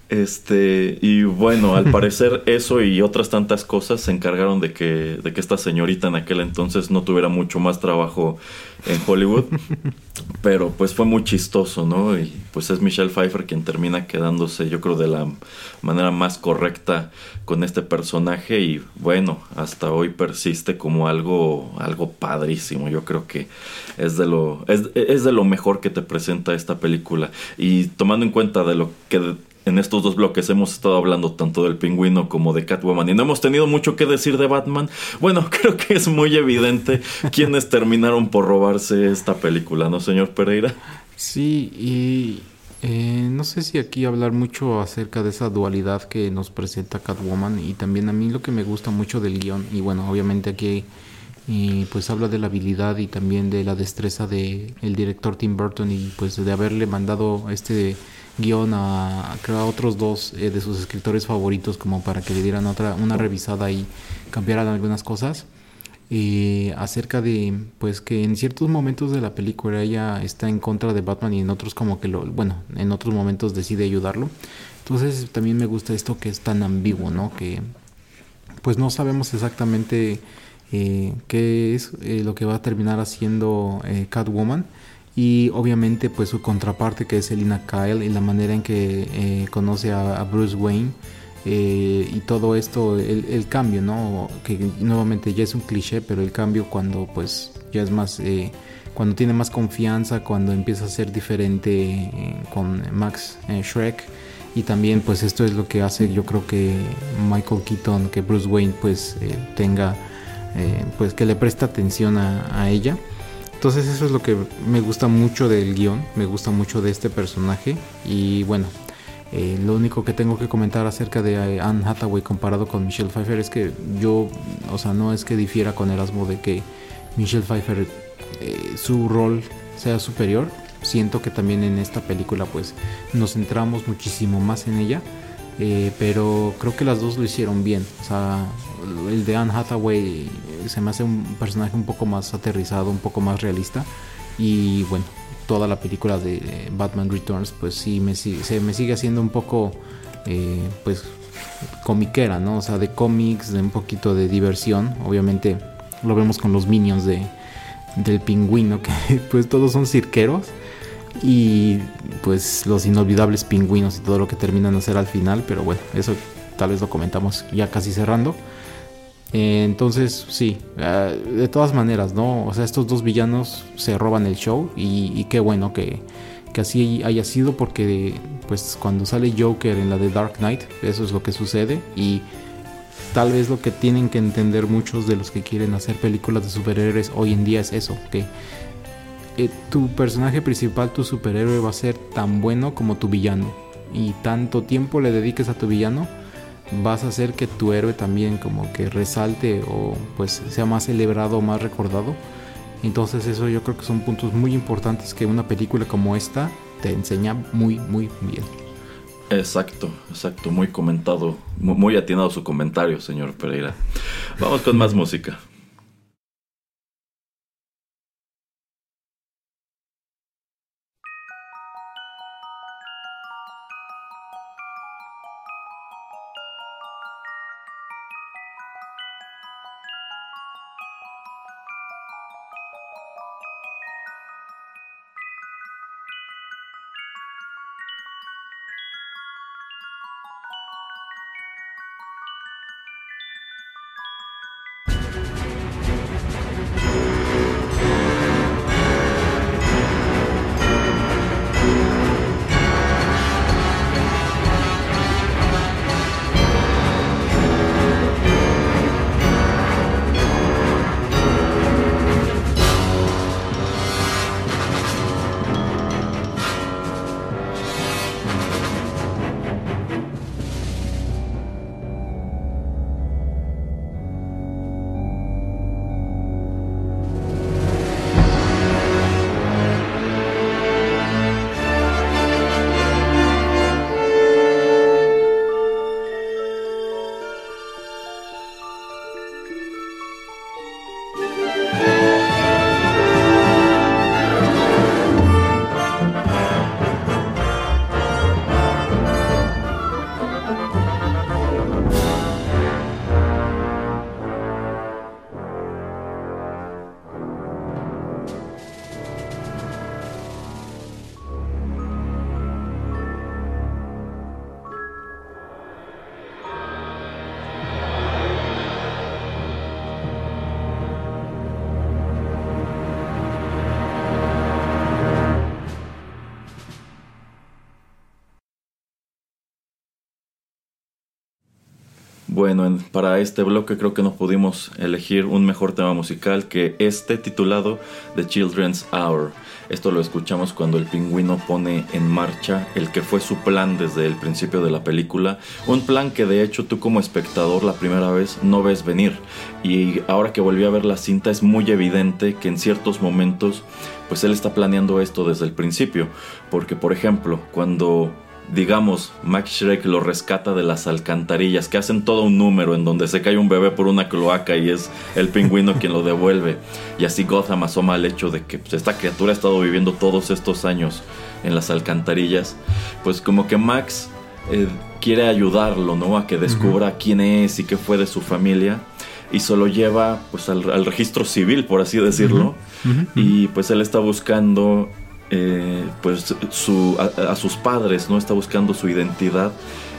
A: este, y bueno, al parecer <laughs> eso y otras tantas cosas se encargaron de que, de que esta señorita en aquel entonces no tuviera mucho más trabajo en Hollywood. <laughs> Pero pues fue muy chistoso, ¿no? Y pues es Michelle Pfeiffer quien termina quedándose, yo creo, de la manera más correcta con este personaje. Y bueno, hasta hoy persiste como algo, algo padrísimo. Yo creo que es de lo, es, es de lo mejor que te presenta esta película. Y tomando en cuenta de lo que en estos dos bloques hemos estado hablando tanto del pingüino como de Catwoman y no hemos tenido mucho que decir de Batman. Bueno, <laughs> creo que es muy evidente quiénes terminaron por robarse esta película, ¿no, señor Pereira?
B: Sí, y eh, no sé si aquí hablar mucho acerca de esa dualidad que nos presenta Catwoman y también a mí lo que me gusta mucho del guion y bueno, obviamente aquí pues habla de la habilidad y también de la destreza de el director Tim Burton y pues de haberle mandado este guion a, a otros dos eh, de sus escritores favoritos como para que le dieran otra una revisada y cambiaran algunas cosas. Eh, acerca de pues que en ciertos momentos de la película ella está en contra de Batman y en otros como que lo bueno en otros momentos decide ayudarlo. Entonces también me gusta esto que es tan ambiguo no que pues no sabemos exactamente eh, qué es eh, lo que va a terminar haciendo Catwoman y obviamente pues su contraparte que es Selina Kyle y la manera en que eh, conoce a, Bruce Wayne eh, y todo esto el, cambio no que nuevamente ya es un cliché pero el cambio cuando pues ya es más eh, cuando tiene más confianza cuando empieza a ser diferente con Max Shrek. Y también pues esto es lo que hace yo creo que Michael Keaton que Bruce Wayne pues tenga pues que le presta atención a ella entonces eso es lo que me gusta mucho del guion, me gusta mucho de este personaje. Y bueno, eh, lo único que tengo que comentar acerca de eh, Anne Hathaway comparado con Michelle Pfeiffer es que yo, o sea, no es que difiera con Erasmo de que Michelle Pfeiffer eh, su rol sea superior, siento que también en esta película pues nos centramos muchísimo más en ella, pero creo que las dos lo hicieron bien, o sea, el de Anne Hathaway se me hace un personaje un poco más aterrizado, un poco más realista. Y bueno, toda la película de Batman Returns, pues sí, me, se me sigue haciendo un poco, eh, pues, comiquera, ¿no? O sea, de cómics, de un poquito de diversión. Obviamente lo vemos con los minions de, del pingüino, <laughs> que pues todos son cirqueros. Y pues los inolvidables pingüinos y todo lo que terminan de hacer al final. Pero bueno, eso tal vez lo comentamos ya casi cerrando. Eh, entonces, sí, eh, de todas maneras, ¿no? O sea, estos dos villanos se roban el show y, qué bueno que, así haya sido porque, pues, cuando sale Joker en la de Dark Knight, eso es lo que sucede y tal vez lo que tienen que entender muchos de los que quieren hacer películas de superhéroes hoy en día es eso, que eh, tu personaje principal, tu superhéroe va a ser tan bueno como tu villano y tanto tiempo le dediques a tu villano, vas a hacer que tu héroe también como que resalte o pues sea más celebrado, más recordado. Entonces eso yo creo que son puntos muy importantes que una película como esta te enseña muy muy bien.
A: Exacto, exacto, muy comentado, muy atinado su comentario, señor Pereira. Vamos con más música. Bueno, para este bloque creo que no pudimos elegir un mejor tema musical que este titulado The Children's Hour. Esto lo escuchamos cuando el pingüino pone en marcha el que fue su plan desde el principio de la película. Un plan que de hecho tú como espectador la primera vez no ves venir. Y ahora que volví a ver la cinta es muy evidente que en ciertos momentos pues él está planeando esto desde el principio. Porque por ejemplo, cuando digamos, Max Shrek lo rescata de las alcantarillas, que hacen todo un número en donde se cae un bebé por una cloaca y es el pingüino quien lo devuelve. Y así Gotham asoma el hecho de que pues, esta criatura ha estado viviendo todos estos años en las alcantarillas. Pues como que Max eh, quiere ayudarlo, ¿no? A que descubra quién es y qué fue de su familia. Y se lo lleva pues al, registro civil, por así decirlo. Y pues él está buscando eh, pues su, a, sus padres, ¿no? Está buscando su identidad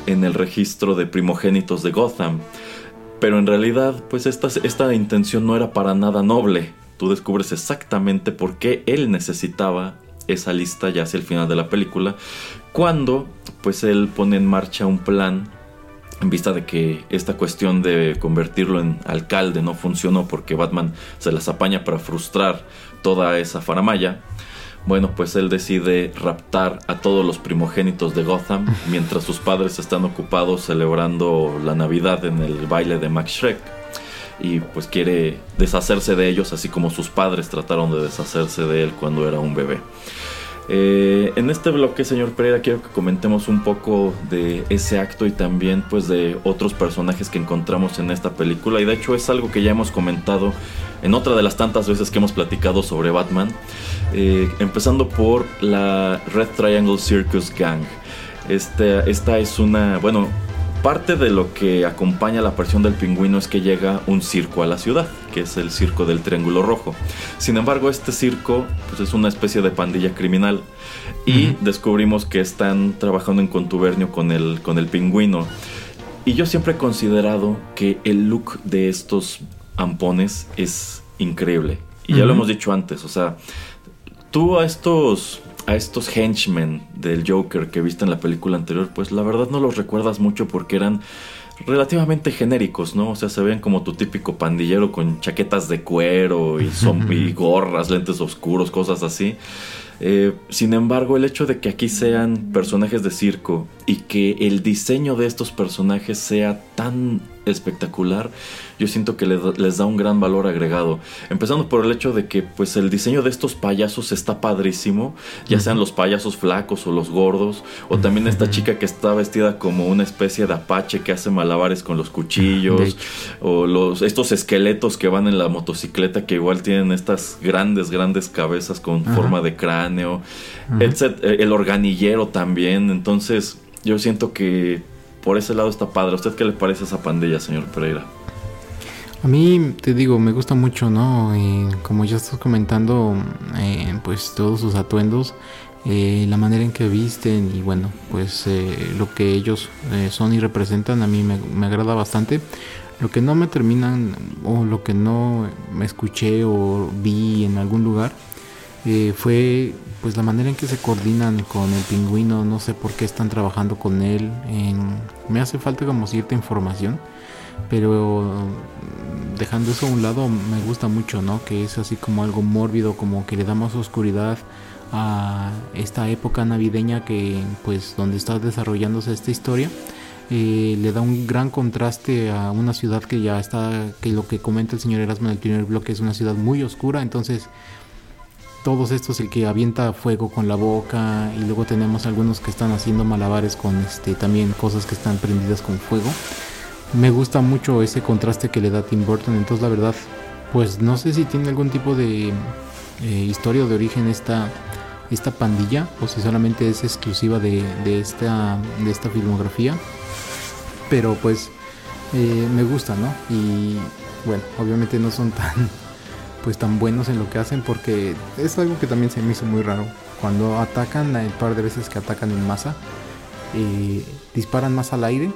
A: en el registro de primogénitos de Gotham. Pero en realidad, pues esta, esta intención no era para nada noble. Tú descubres exactamente por qué él necesitaba esa lista ya hacia el final de la película, cuando pues él pone en marcha un plan en vista de que esta cuestión de convertirlo en alcalde no funcionó porque Batman se las apaña para frustrar toda esa faramaya bueno, pues él decide raptar a todos los primogénitos de Gotham <laughs> mientras sus padres están ocupados celebrando la Navidad en el baile de Max Shrek. Y pues quiere deshacerse de ellos así como sus padres trataron de deshacerse de él cuando era un bebé. Eh, en este bloque, señor Pereira, quiero que comentemos un poco de ese acto y también pues de otros personajes que encontramos en esta película. Y de hecho es algo que ya hemos comentado en otra de las tantas veces que hemos platicado sobre Batman. Eh, empezando por la Red Triangle Circus Gang. Esta es una, bueno, parte de lo que acompaña la aparición del pingüino es que llega un circo a la ciudad, que es el circo del Triángulo Rojo. Sin embargo, este circo pues, es una especie de pandilla criminal y descubrimos que están trabajando en contubernio con el, con el pingüino. Y yo siempre he considerado que el look de estos ampones es increíble. Y ya lo hemos dicho antes, o sea, tú a estos a estos henchmen del Joker que viste en la película anterior, pues la verdad no los recuerdas mucho porque eran relativamente genéricos, ¿no? O sea, se ven como tu típico pandillero con chaquetas de cuero y, <laughs> y gorras, lentes oscuros, cosas así. Eh, sin embargo, el hecho de que aquí sean personajes de circo y que el diseño de estos personajes sea tan espectacular, yo siento que les da un gran valor agregado. Empezando por el hecho de que pues el diseño de estos payasos está padrísimo, ya sean los payasos flacos o los gordos, o también esta chica que está vestida como una especie de apache que hace malabares con los cuchillos, o los, estos esqueletos que van en la motocicleta que igual tienen estas grandes, grandes cabezas con forma de cráneo, el organillero también, entonces yo siento que por ese lado está padre. ¿A usted qué le parece esa pandilla, señor Pereira?
B: A mí, te digo, me gusta mucho, ¿no? como ya estás comentando, eh, pues todos sus atuendos, eh, la manera en que visten y bueno, pues eh, lo que ellos son y representan a mí me, agrada bastante. Lo que no me terminan o lo que no me escuché o vi en algún lugar fue pues la manera en que se coordinan con el pingüino, no sé por qué están trabajando con él. me hace falta como cierta información, pero dejando eso a un lado, me gusta mucho, ¿no? Que es así como algo mórbido, como que le da más oscuridad a esta época navideña que, pues, donde está desarrollándose esta historia. Eh, le da un gran contraste a una ciudad que ya está, que lo que comenta el señor Erasmo en el primer bloque es una ciudad muy oscura, entonces todos estos el que avienta fuego con la boca y luego tenemos algunos que están haciendo malabares con este también cosas que están prendidas con fuego me gusta mucho ese contraste que le da Tim Burton. Entonces, la verdad, pues no sé si tiene algún tipo de eh, historia de origen esta, esta pandilla o si solamente es exclusiva de, esta, de esta filmografía. Pero pues eh, me gusta, ¿no? Y bueno, obviamente no son tan <laughs> pues tan buenos en lo que hacen porque es algo que también se me hizo muy raro. Cuando atacan, el par de veces que atacan en masa, eh, disparan más al aire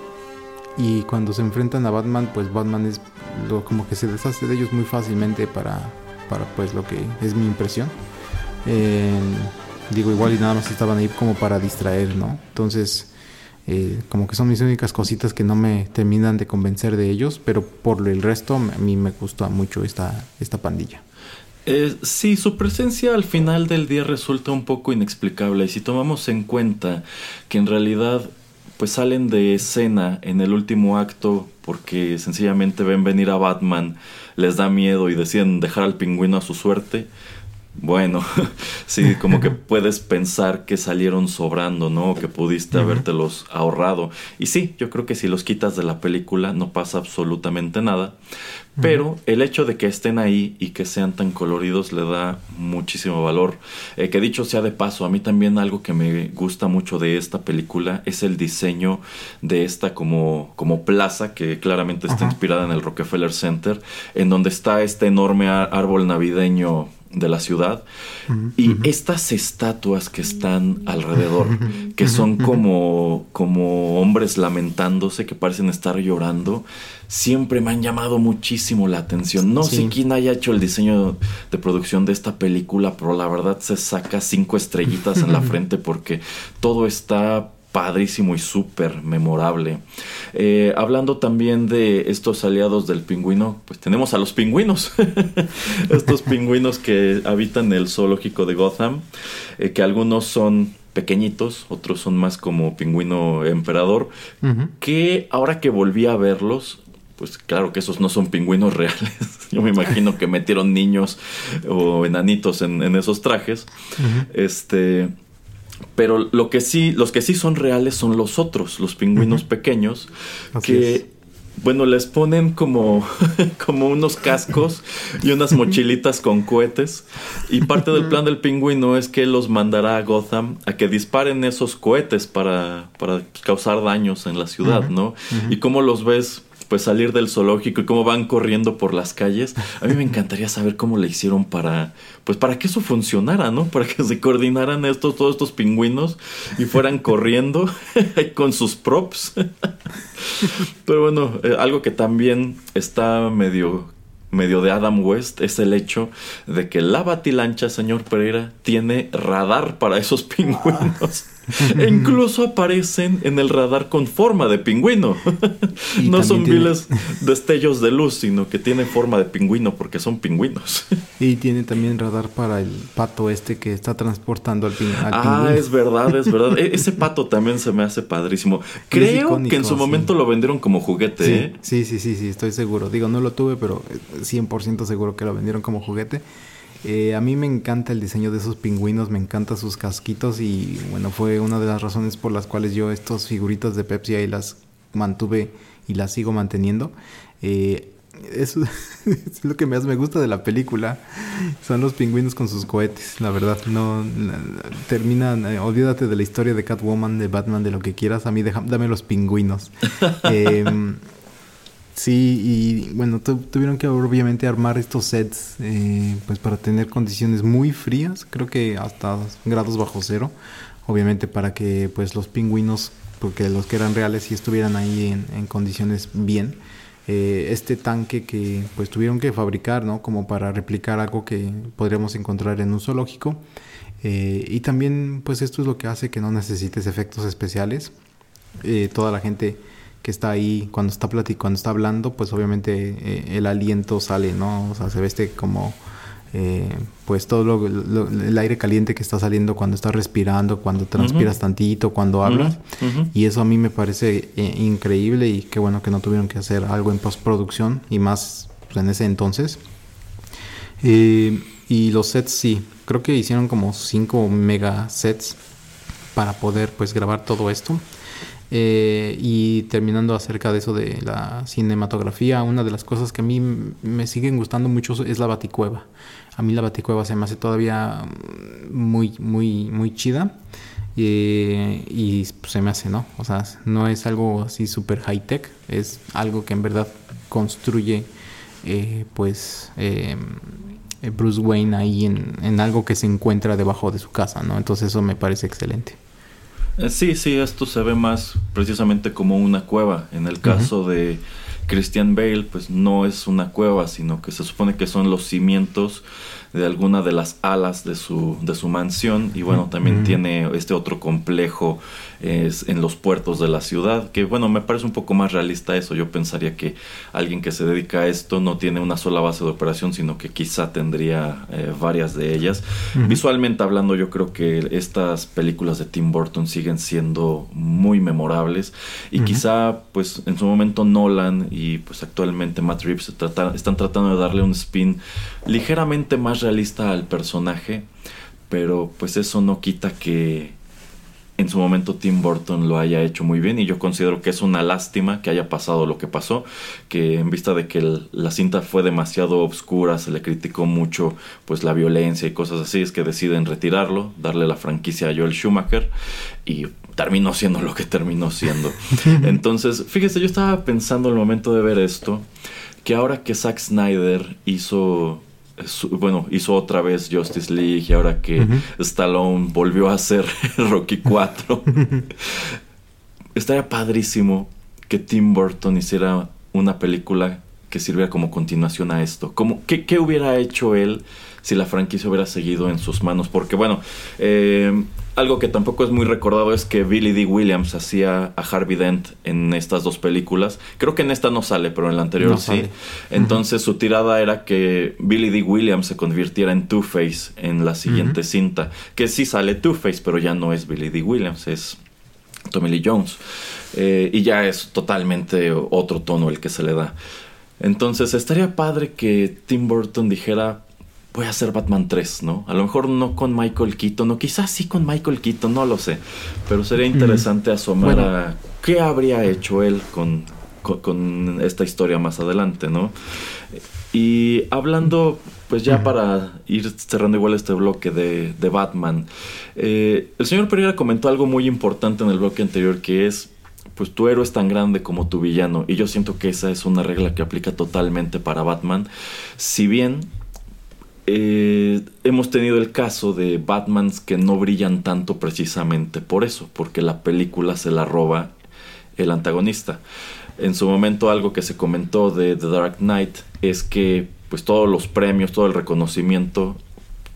B: y cuando se enfrentan a Batman, pues Batman es lo, como que se deshace de ellos muy fácilmente para, para pues lo que es mi impresión. digo, igual y nada más estaban ahí como para distraer, ¿no? Entonces, Eh, como que son mis únicas cositas que no me terminan de convencer de ellos, pero por el resto a mí me gusta mucho esta, esta pandilla.
A: Eh, sí, su presencia al final del día resulta un poco inexplicable y si tomamos en cuenta que en realidad pues salen de escena en el último acto porque sencillamente ven venir a Batman, les da miedo y deciden dejar al pingüino a su suerte, bueno, <laughs> sí, como que <laughs> puedes pensar que salieron sobrando, ¿no? Que pudiste habértelos ahorrado. Y sí, yo creo que si los quitas de la película no pasa absolutamente nada. Pero el hecho de que estén ahí y que sean tan coloridos le da muchísimo valor. Eh, que dicho sea de paso, a mí también algo que me gusta mucho de esta película es el diseño de esta como, como plaza que claramente está inspirada en el Rockefeller Center, en donde está este enorme árbol navideño de la ciudad y estas estatuas que están alrededor que son como como hombres lamentándose que parecen estar llorando siempre me han llamado muchísimo la atención. No sé quién haya hecho el diseño de producción de esta película pero la verdad se saca cinco estrellitas en la <laughs> frente porque todo está padrísimo y súper memorable. Eh, hablando también de estos aliados del pingüino, pues tenemos a los pingüinos. <laughs> estos pingüinos que habitan el zoológico de Gotham, eh, que algunos son pequeñitos, otros son más como pingüino emperador, que ahora que volví a verlos, pues claro que esos no son pingüinos <laughs> reales. Yo me imagino que metieron niños o enanitos en, esos trajes. Este pero lo que sí, los que sí son reales son los otros, los pingüinos pequeños, que bueno, les ponen como, <laughs> como unos cascos y unas mochilitas con cohetes. Y parte del plan del pingüino es que los mandará a Gotham a que disparen esos cohetes para, para causar daños en la ciudad, ¿no? Y cómo los ves pues salir del zoológico y cómo van corriendo por las calles. A mí me <laughs> encantaría saber cómo le hicieron para, pues para que eso funcionara, ¿no? Para que se coordinaran estos, todos estos pingüinos y fueran <laughs> corriendo <laughs> con sus props. Pero bueno, eh, algo que también está medio medio de Adam West es el hecho de que la batilancha, señor Pereira, tiene radar para esos pingüinos. E incluso aparecen en el radar con forma de pingüino. no son viles destellos de luz, sino que tienen forma de pingüino porque son pingüinos.
B: y tiene también radar para el pato este que está transportando al, pingüino.
A: Ah, es verdad, es verdad. E-, ese <laughs> pato también se me hace padrísimo. Creo que en su momento lo vendieron como juguete.
B: Sí,
A: ¿eh?
B: sí, sí, sí, sí, estoy seguro. Digo, no lo tuve, pero 100% seguro que lo vendieron como juguete. Eh, a mí me encanta el diseño de esos pingüinos, me encantan sus casquitos y bueno, fue una de las razones por las cuales yo estos figuritas de Pepsi ahí las mantuve y las sigo manteniendo. Eh, eso <laughs> es lo que más me gusta de la película. Son los pingüinos con sus cohetes, la verdad. No terminan, eh, olvídate de la historia de Catwoman, de Batman, de lo que quieras. A mí dame los pingüinos. <laughs> eh, Sí, y bueno, tuvieron que obviamente armar estos sets eh, pues para tener condiciones muy frías, creo que hasta grados bajo cero, obviamente para que pues los pingüinos, porque los que eran reales sí estuvieran ahí en, condiciones bien. Eh, este tanque que pues tuvieron que fabricar, ¿no? Como para replicar algo que podríamos encontrar en un zoológico. Eh, y también pues esto es lo que hace que no necesites efectos especiales. toda la gente que está ahí cuando está platicando, está hablando, pues obviamente eh, el aliento sale, ¿no? O sea, se ve este como eh, pues todo el aire caliente que está saliendo cuando estás respirando, cuando transpiras tantito, cuando hablas. Y eso a mí me parece eh, increíble y qué bueno que no tuvieron que hacer algo en postproducción y más pues, en ese entonces. y los sets sí, creo que hicieron como 5 mega sets para poder pues grabar todo esto. Eh, y terminando acerca de eso de la cinematografía, una de las cosas que a mí me siguen gustando mucho es la baticueva. A mí la baticueva se me hace todavía muy, muy, muy chida. y pues, se me hace, ¿no? O sea, no es algo así súper high tech, es algo que en verdad construye, eh, pues, eh, Bruce Wayne ahí en algo que se encuentra debajo de su casa, ¿no? Entonces eso me parece excelente.
A: Eh, sí, sí, esto se ve más precisamente como una cueva. En el caso de Christian Bale pues no es una cueva, sino que se supone que son los cimientos de alguna de las alas de su, de su mansión. Y bueno, también tiene este otro complejo es en los puertos de la ciudad, que bueno, me parece un poco más realista eso. Yo pensaría que alguien que se dedica a esto no tiene una sola base de operación, sino que quizá tendría eh, varias de ellas. Visualmente hablando, yo creo que estas películas de Tim Burton siguen siendo muy memorables. Y quizá pues en su momento Nolan y pues actualmente Matt Reeves están tratando de darle un spin ligeramente más realista al personaje, pero pues eso no quita que en su momento Tim Burton lo haya hecho muy bien y yo considero que es una lástima que haya pasado lo que pasó, que en vista de que la cinta fue demasiado oscura, se le criticó mucho pues la violencia y cosas así, es que deciden retirarlo, darle la franquicia a Joel Schumacher y terminó siendo lo que terminó siendo. <laughs> Entonces, fíjese, yo estaba pensando en el momento de ver esto, que ahora que Zack Snyder hizo bueno, hizo otra vez Justice League y ahora que Stallone volvió a hacer <laughs> Rocky 4. <laughs> Estaría padrísimo que Tim Burton hiciera una película que sirviera como continuación a esto. Como, ¿qué, ¿Qué hubiera hecho él si la franquicia hubiera seguido en sus manos? Porque bueno, eh, algo que tampoco es muy recordado es que Billy D. Williams hacía a Harvey Dent en estas dos películas. Creo que en esta no sale, pero en la anterior sí. Entonces su tirada era que Billy D. Williams se convirtiera en Two-Face en la siguiente cinta. Que sí sale Two-Face, pero ya no es Billy D. Williams, es Tommy Lee Jones. Eh, y ya es totalmente otro tono el que se le da. Entonces estaría padre que Tim Burton dijera, voy a hacer Batman 3, ¿no? A lo mejor no con Michael Keaton, o quizás sí con Michael Keaton, no lo sé. Pero sería interesante asomar a qué habría hecho él con, con, esta historia más adelante, ¿no? Y hablando, pues ya para ir cerrando igual este bloque de, de Batman, eh, el señor Pereira comentó algo muy importante en el bloque anterior que es pues tu héroe es tan grande como tu villano. Y yo siento que esa es una regla que aplica totalmente para Batman. Si bien eh, hemos tenido el caso de Batmans que no brillan tanto precisamente por eso, porque la película se la roba el antagonista. En su momento algo que se comentó de The Dark Knight es que pues todos los premios, todo el reconocimiento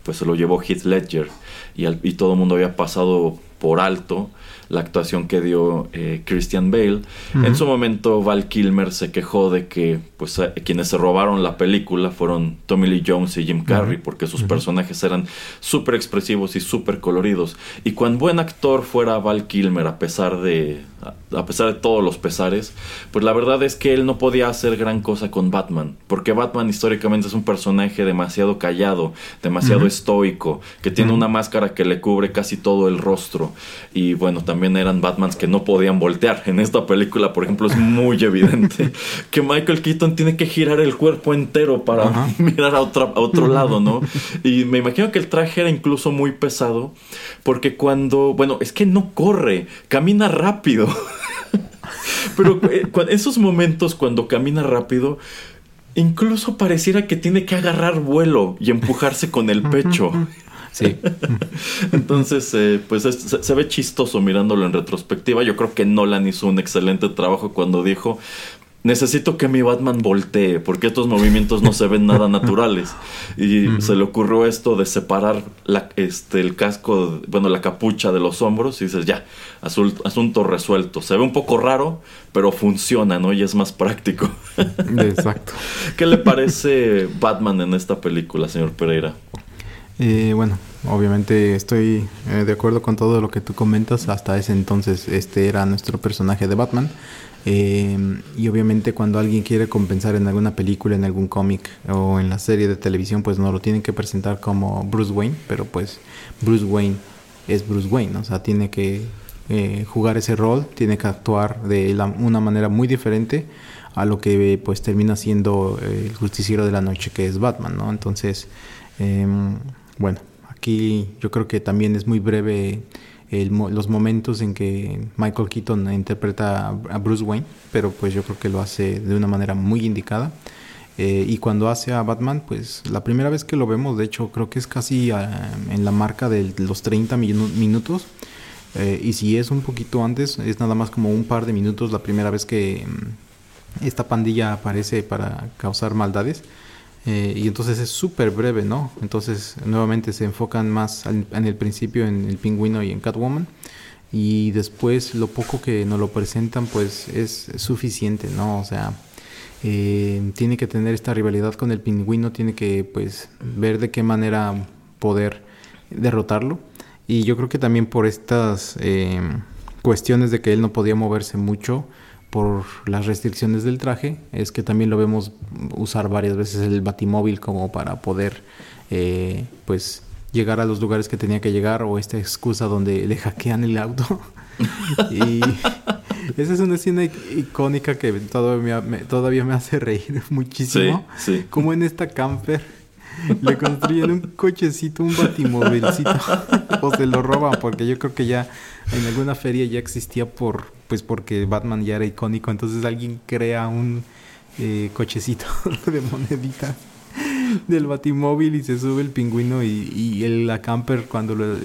A: pues se lo llevó Heath Ledger y, y todo el mundo había pasado por alto la actuación que dio eh, Christian Bale. En su momento Val Kilmer se quejó de que pues eh, quienes se robaron la película fueron Tommy Lee Jones y Jim Carrey porque sus personajes eran súper expresivos y súper coloridos. Y cuán buen actor fuera Val Kilmer a pesar de a pesar de todos los pesares, pues la verdad es que él no podía hacer gran cosa con Batman, porque Batman históricamente es un personaje demasiado callado, demasiado estoico, que tiene una máscara que le cubre casi todo el rostro. Y bueno, también eran Batmans que no podían voltear. En esta película, por ejemplo, es muy evidente <laughs> que Michael Keaton tiene que girar el cuerpo entero para <laughs> mirar a, a otro lado, ¿no? <laughs> Y me imagino que el traje era incluso muy pesado, porque cuando, bueno, es que no corre, camina rápido. Pero en eh, esos momentos cuando camina rápido, incluso pareciera que tiene que agarrar vuelo y empujarse con el pecho. <laughs> Sí. Entonces, eh, pues se, ve chistoso mirándolo en retrospectiva. Yo creo que Nolan hizo un excelente trabajo cuando dijo, necesito que mi Batman voltee, porque estos movimientos no se ven nada naturales. Y se le ocurrió esto de separar la, este, el casco, bueno, la capucha de los hombros, y dices, ya, asunto resuelto. Se ve un poco raro, pero funciona, ¿no? Y es más práctico. <laughs> Exacto. ¿Qué le parece Batman en esta película, señor Pereira?
B: Eh, bueno, obviamente estoy eh, de acuerdo con todo lo que tú comentas. Hasta ese entonces este era nuestro personaje de Batman. Em, y obviamente cuando alguien quiere compensar en alguna película, en algún cómic o en la serie de televisión, pues no lo tienen que presentar como Bruce Wayne, pero pues Bruce Wayne es Bruce Wayne, o sea, tiene que eh, jugar ese rol, tiene que actuar de una manera muy diferente a lo que pues termina siendo el justiciero de la noche que es Batman, ¿no? Entonces, em, bueno, aquí yo creo que también es muy breve los momentos en que Michael Keaton interpreta a Bruce Wayne, pero pues yo creo que lo hace de una manera muy indicada. Eh, y cuando hace a Batman, pues la primera vez que lo vemos, de hecho creo que es casi ah, en la marca de los 30 minutos. Eh, y si es un poquito antes, es nada más como un par de minutos la primera vez que, esta pandilla aparece para causar maldades. Eh, y entonces es súper breve, ¿no? Entonces nuevamente se enfocan más en el principio en el pingüino y en Catwoman. Y después lo poco que nos lo presentan pues es suficiente, ¿no? O sea, eh, tiene que tener esta rivalidad con el pingüino, tiene que pues ver de qué manera poder derrotarlo. Y yo creo que también por estas eh, cuestiones de que él no podía moverse mucho, por las restricciones del traje es que también lo vemos usar varias veces el batimóvil como para poder eh, pues llegar a los lugares que tenía que llegar o esta excusa donde le hackean el auto. <laughs> Y esa es una escena icónica que todavía me, todavía me hace reír <laughs> muchísimo. Como en esta camper le construyen un cochecito, un batimóvilcito <laughs> o se lo roban porque yo creo que ya en alguna feria ya existía por pues porque Batman ya era icónico, entonces alguien crea un eh, cochecito <laughs> de moneditas del batimóvil y se sube el pingüino y, el la camper cuando lo, eh,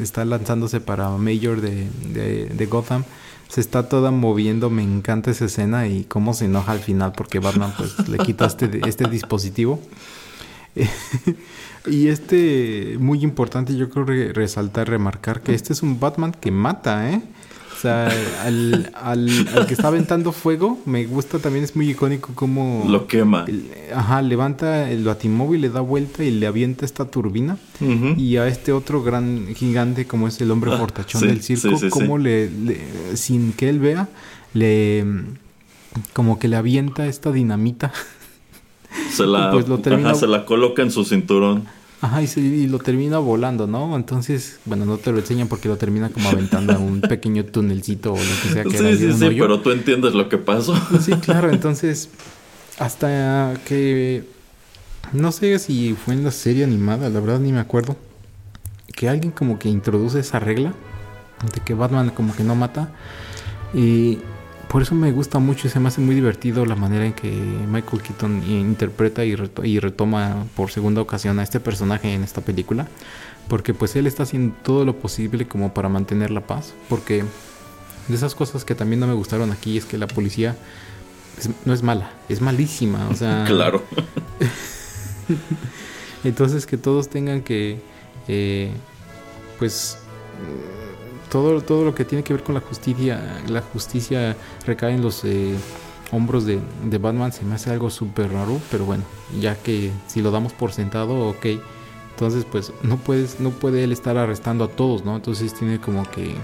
B: está lanzándose para Mayor de, Gotham se está toda moviendo, me encanta esa escena y cómo se enoja al final porque Batman pues le quita este, este dispositivo. <laughs> y este, muy importante yo creo resaltar, remarcar que este es un Batman que mata, ¿eh? O sea, al, al, que está aventando fuego, me gusta también, es muy icónico como...
A: Lo quema.
B: ajá, levanta el batimóvil, le da vuelta y le avienta esta turbina. Y a este otro gran gigante como es el hombre portachón ah, del circo, como le, sin que él vea, le... como que le avienta esta dinamita.
A: Se la, <laughs> pues se la coloca en su cinturón.
B: Ajá, y, lo termina volando, ¿no? Entonces, bueno, no te lo enseñan porque lo termina como aventando a un <laughs> pequeño tunelcito o lo que sea que
A: Sí, sí, sí, pero tú entiendes lo que pasó.
B: Sí, claro, <laughs> entonces, hasta que, no sé si fue en la serie animada, la verdad ni me acuerdo, que alguien como que introduce esa regla de que Batman como que no mata y por eso me gusta mucho y se me hace muy divertido la manera en que Michael Keaton interpreta y, retoma por segunda ocasión a este personaje en esta película. Porque pues él está haciendo todo lo posible como para mantener la paz. Porque de esas cosas que también no me gustaron aquí es que la policía no es mala, es malísima. O sea... <laughs>
A: claro. <laughs>
B: Entonces que todos tengan que... Eh, pues todo, todo lo que tiene que ver con la justicia, la justicia recae en los eh, hombros de, Batman, se me hace algo súper raro, pero bueno, ya que si lo damos por sentado, ok. Entonces, pues no puedes, no puede él estar arrestando a todos, ¿no? Entonces tiene como que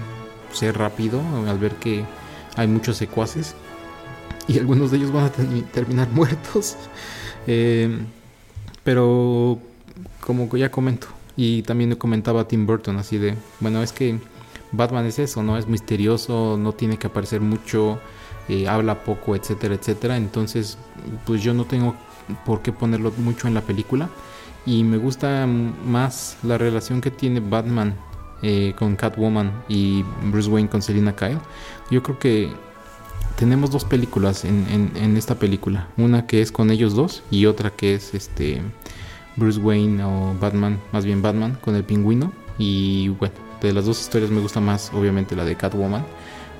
B: ser rápido al ver que hay muchos secuaces y algunos de ellos van a terminar <laughs> muertos. Eh, pero como ya comento, y también comentaba Tim Burton así de, bueno, es que Batman es eso, ¿no? Es misterioso, no tiene que aparecer mucho, eh, habla poco, etcétera, etcétera. Entonces, pues yo no tengo por qué ponerlo mucho en la película. Y me gusta más la relación que tiene Batman eh, con Catwoman y Bruce Wayne con Selina Kyle. Yo creo que tenemos dos películas en, en, esta película. Una que es con ellos dos y otra que es este Bruce Wayne o Batman, más bien Batman con el pingüino. Y bueno, de las dos historias me gusta más obviamente la de Catwoman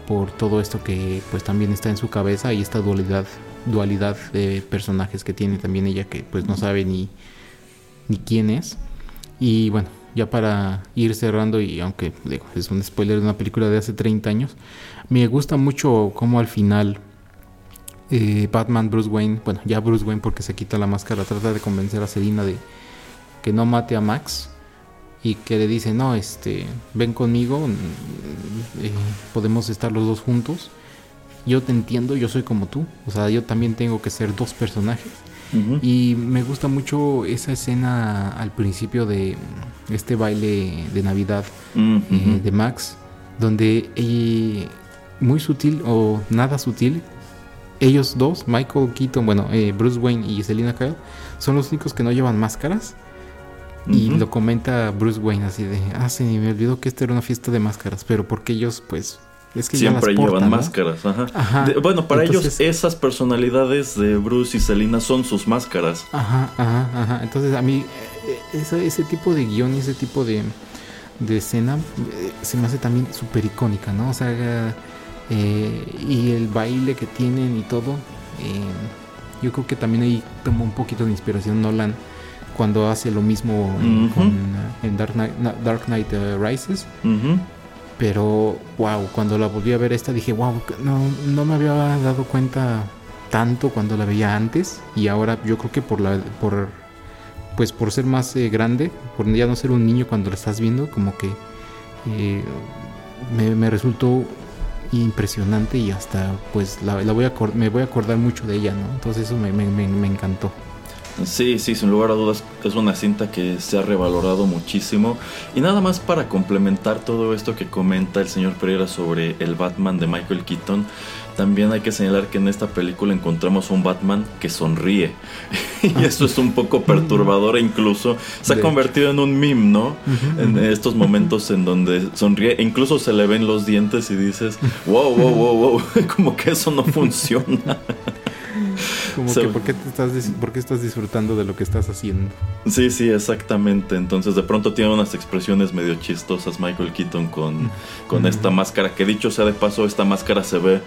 B: por todo esto que pues también está en su cabeza y esta dualidad dualidad de personajes que tiene también ella que pues no sabe ni ni quién es. Y bueno ya para ir cerrando y aunque digo, es un spoiler de una película de hace 30 años me gusta mucho cómo al final eh, Batman Bruce Wayne bueno ya Bruce Wayne porque se quita la máscara trata de convencer a Selina de que no mate a Max y que le dice, no, este, ven conmigo, mm, eh, podemos estar los dos juntos. Yo te entiendo, yo soy como tú, o sea, yo también tengo que ser dos personajes. Y me gusta mucho esa escena al principio de este baile de Navidad eh, de Max, donde muy sutil o nada sutil, ellos dos, Michael Keaton, bueno, eh, Bruce Wayne y Selina Kyle, son los únicos que no llevan máscaras y lo comenta Bruce Wayne así de, ah, sí, me olvidó que esta era una fiesta de máscaras, pero porque ellos pues...
A: Es que Siempre llevan máscaras, ajá. bueno, para ellos esas personalidades de Bruce y Selina son sus máscaras.
B: Ajá, ajá, ajá. Entonces a mí eh, ese, ese tipo de guion y ese tipo de, de escena eh, se me hace también súper icónica, ¿no? O sea, eh, y el baile que tienen y todo, yo creo que también ahí tomó un poquito de inspiración Nolan cuando hace lo mismo en, Dark Knight, uh, Rises. Pero, wow, cuando la volví a ver esta dije, wow, no, no me había dado cuenta tanto cuando la veía antes. Y ahora yo creo que por la por pues por ser más eh, grande, por ya no ser un niño cuando la estás viendo, como que eh, me, resultó impresionante y hasta pues la, voy a me voy a acordar mucho de ella, ¿no? Entonces eso me, me encantó.
A: Sí, sí, sin lugar a dudas es una cinta que se ha revalorado muchísimo. Y nada más para complementar todo esto que comenta el señor Pereira sobre el Batman de Michael Keaton, también hay que señalar que en esta película encontramos un Batman que sonríe. <laughs> y eso es un poco perturbador e incluso se ha convertido en un meme, ¿no? En estos momentos en donde sonríe, e incluso se le ven los dientes y dices, <laughs> wow, wow, wow, wow, <laughs> como que eso no funciona.
B: Como que, ¿por qué, estás, ¿por qué estás disfrutando de lo que estás haciendo?
A: Sí, sí, exactamente. Entonces, de pronto tiene unas expresiones medio chistosas Michael Keaton con, <laughs> con esta máscara. Que dicho sea de paso, esta máscara se ve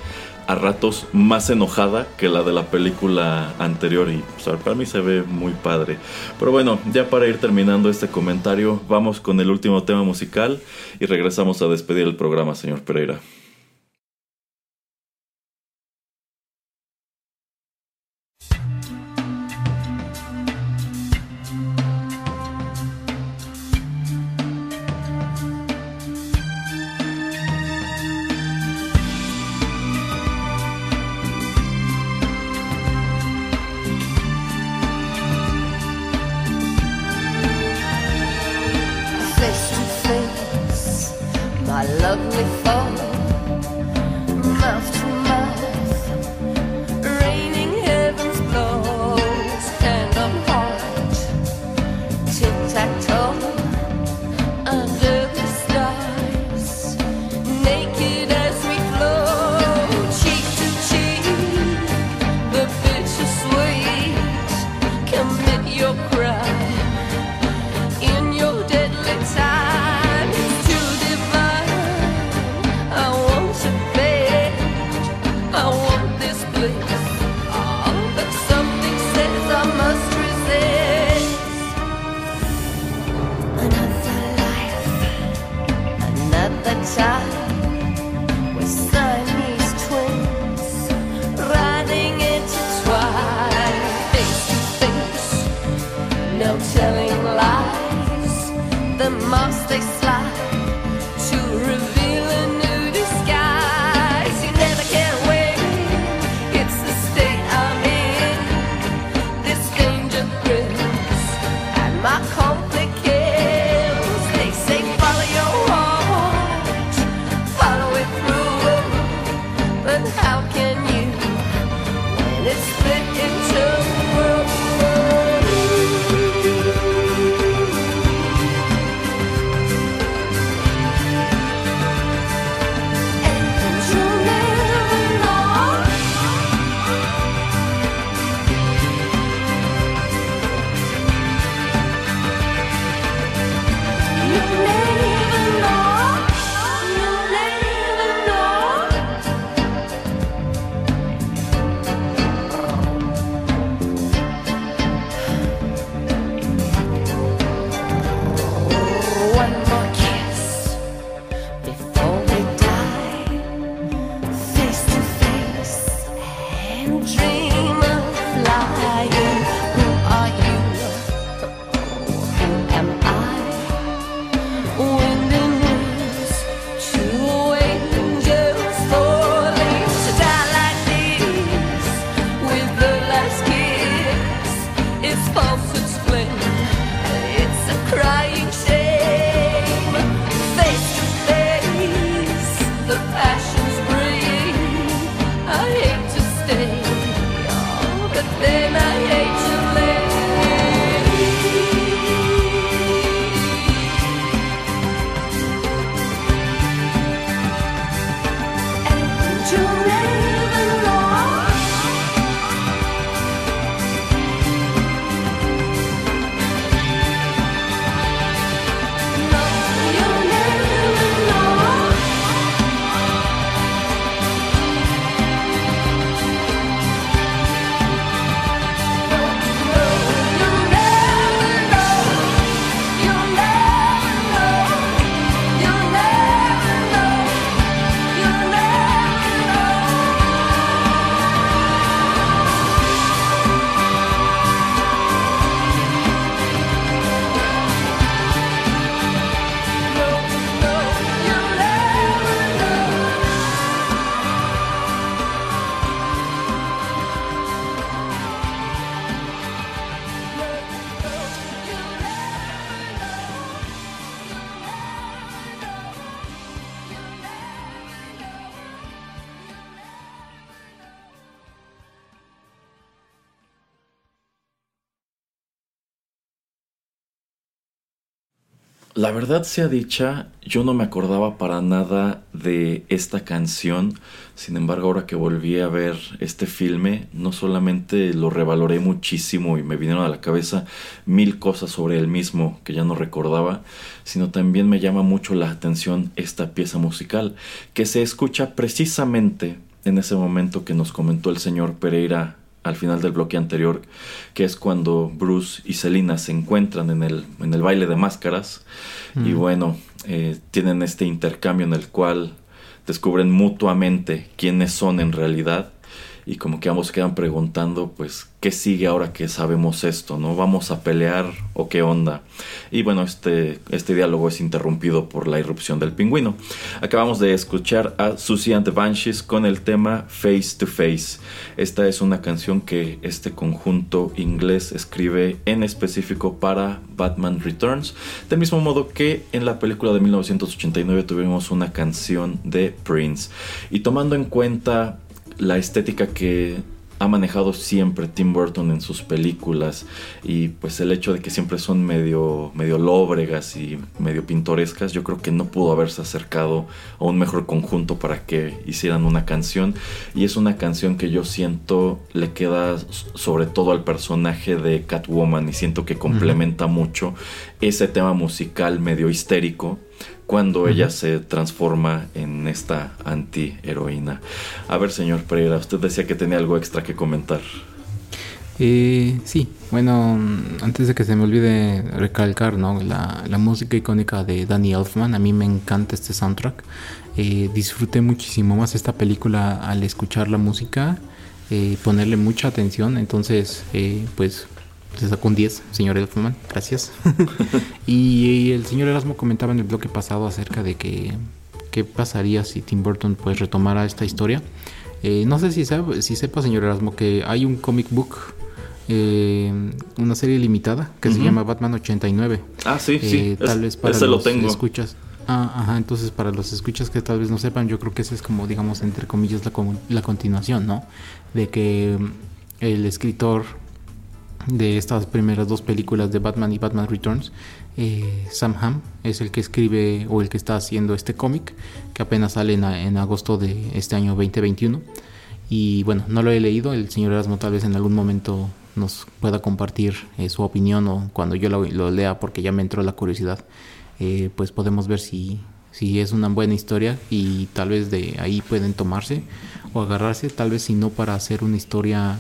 A: a ratos más enojada que la de la película anterior. Y para mí se ve muy padre. Pero bueno, ya para ir terminando este comentario, vamos con el último tema musical y regresamos a despedir el programa, señor Pereira. La verdad sea dicha, yo no me acordaba para nada de esta canción. Sin embargo, ahora que volví a ver este filme, no solamente lo revaloré muchísimo y me vinieron a la cabeza mil cosas sobre el mismo que ya no recordaba, sino también me llama mucho la atención esta pieza musical que se escucha precisamente en ese momento que nos comentó el señor Pereira al final del bloque anterior, que es cuando Bruce y Selina se encuentran en el, en el baile de máscaras. Y bueno, eh, tienen este intercambio en el cual descubren mutuamente quiénes son en realidad y como que ambos quedan preguntando pues qué sigue ahora que sabemos esto, ¿no? ¿Vamos a pelear o qué onda? Y bueno, este, este diálogo es interrumpido por la irrupción del pingüino. Acabamos de escuchar a Susie and the Banshees con el tema Face to Face. Esta es una canción que este conjunto inglés escribe en específico para Batman Returns, del mismo modo que en la película de 1989 tuvimos una canción de Prince. Y tomando en cuenta la estética que ha manejado siempre Tim Burton en sus películas y pues el hecho de que siempre son medio medio lóbregas y medio pintorescas, yo creo que no pudo haberse acercado a un mejor conjunto para que hicieran una canción. Y es una canción que yo siento le queda sobre todo al personaje de Catwoman y siento que complementa mucho ese tema musical medio histérico cuando ella se transforma en esta antiheroína. A ver, señor Pereira, usted decía que tenía algo extra que comentar.
B: Eh, sí, bueno, antes de que se me olvide recalcar, ¿no? La, música icónica de Danny Elfman, a mí me encanta este soundtrack. Eh, disfruté muchísimo más esta película al escuchar la música, eh, ponerle mucha atención, entonces, eh, pues se sacó un 10, señor Elfman, gracias. <laughs> y, el señor Erasmo comentaba en el bloque pasado acerca de que qué pasaría si Tim Burton pues retomara esta historia. Eh, no sé si, si sepa, señor Erasmo, que hay un comic book, eh, una serie limitada que se llama Batman 89.
A: Ah, sí, sí.
B: Eh, tal vez para los escuchas. Ah, ajá, entonces para los escuchas que tal vez no sepan, yo creo que esa es como, digamos, entre comillas, la, la continuación, ¿no? De que el escritor de estas primeras dos películas de Batman y Batman Returns, eh, Sam Hamm es el que escribe o el que está haciendo este cómic que apenas sale en, agosto de este año 2021. Y bueno, no lo he leído, el señor Erasmo tal vez en algún momento nos pueda compartir eh, su opinión o cuando yo lo, lea porque ya me entró la curiosidad, eh, pues podemos ver si, si es una buena historia y tal vez de ahí pueden tomarse o agarrarse, tal vez si no para hacer una historia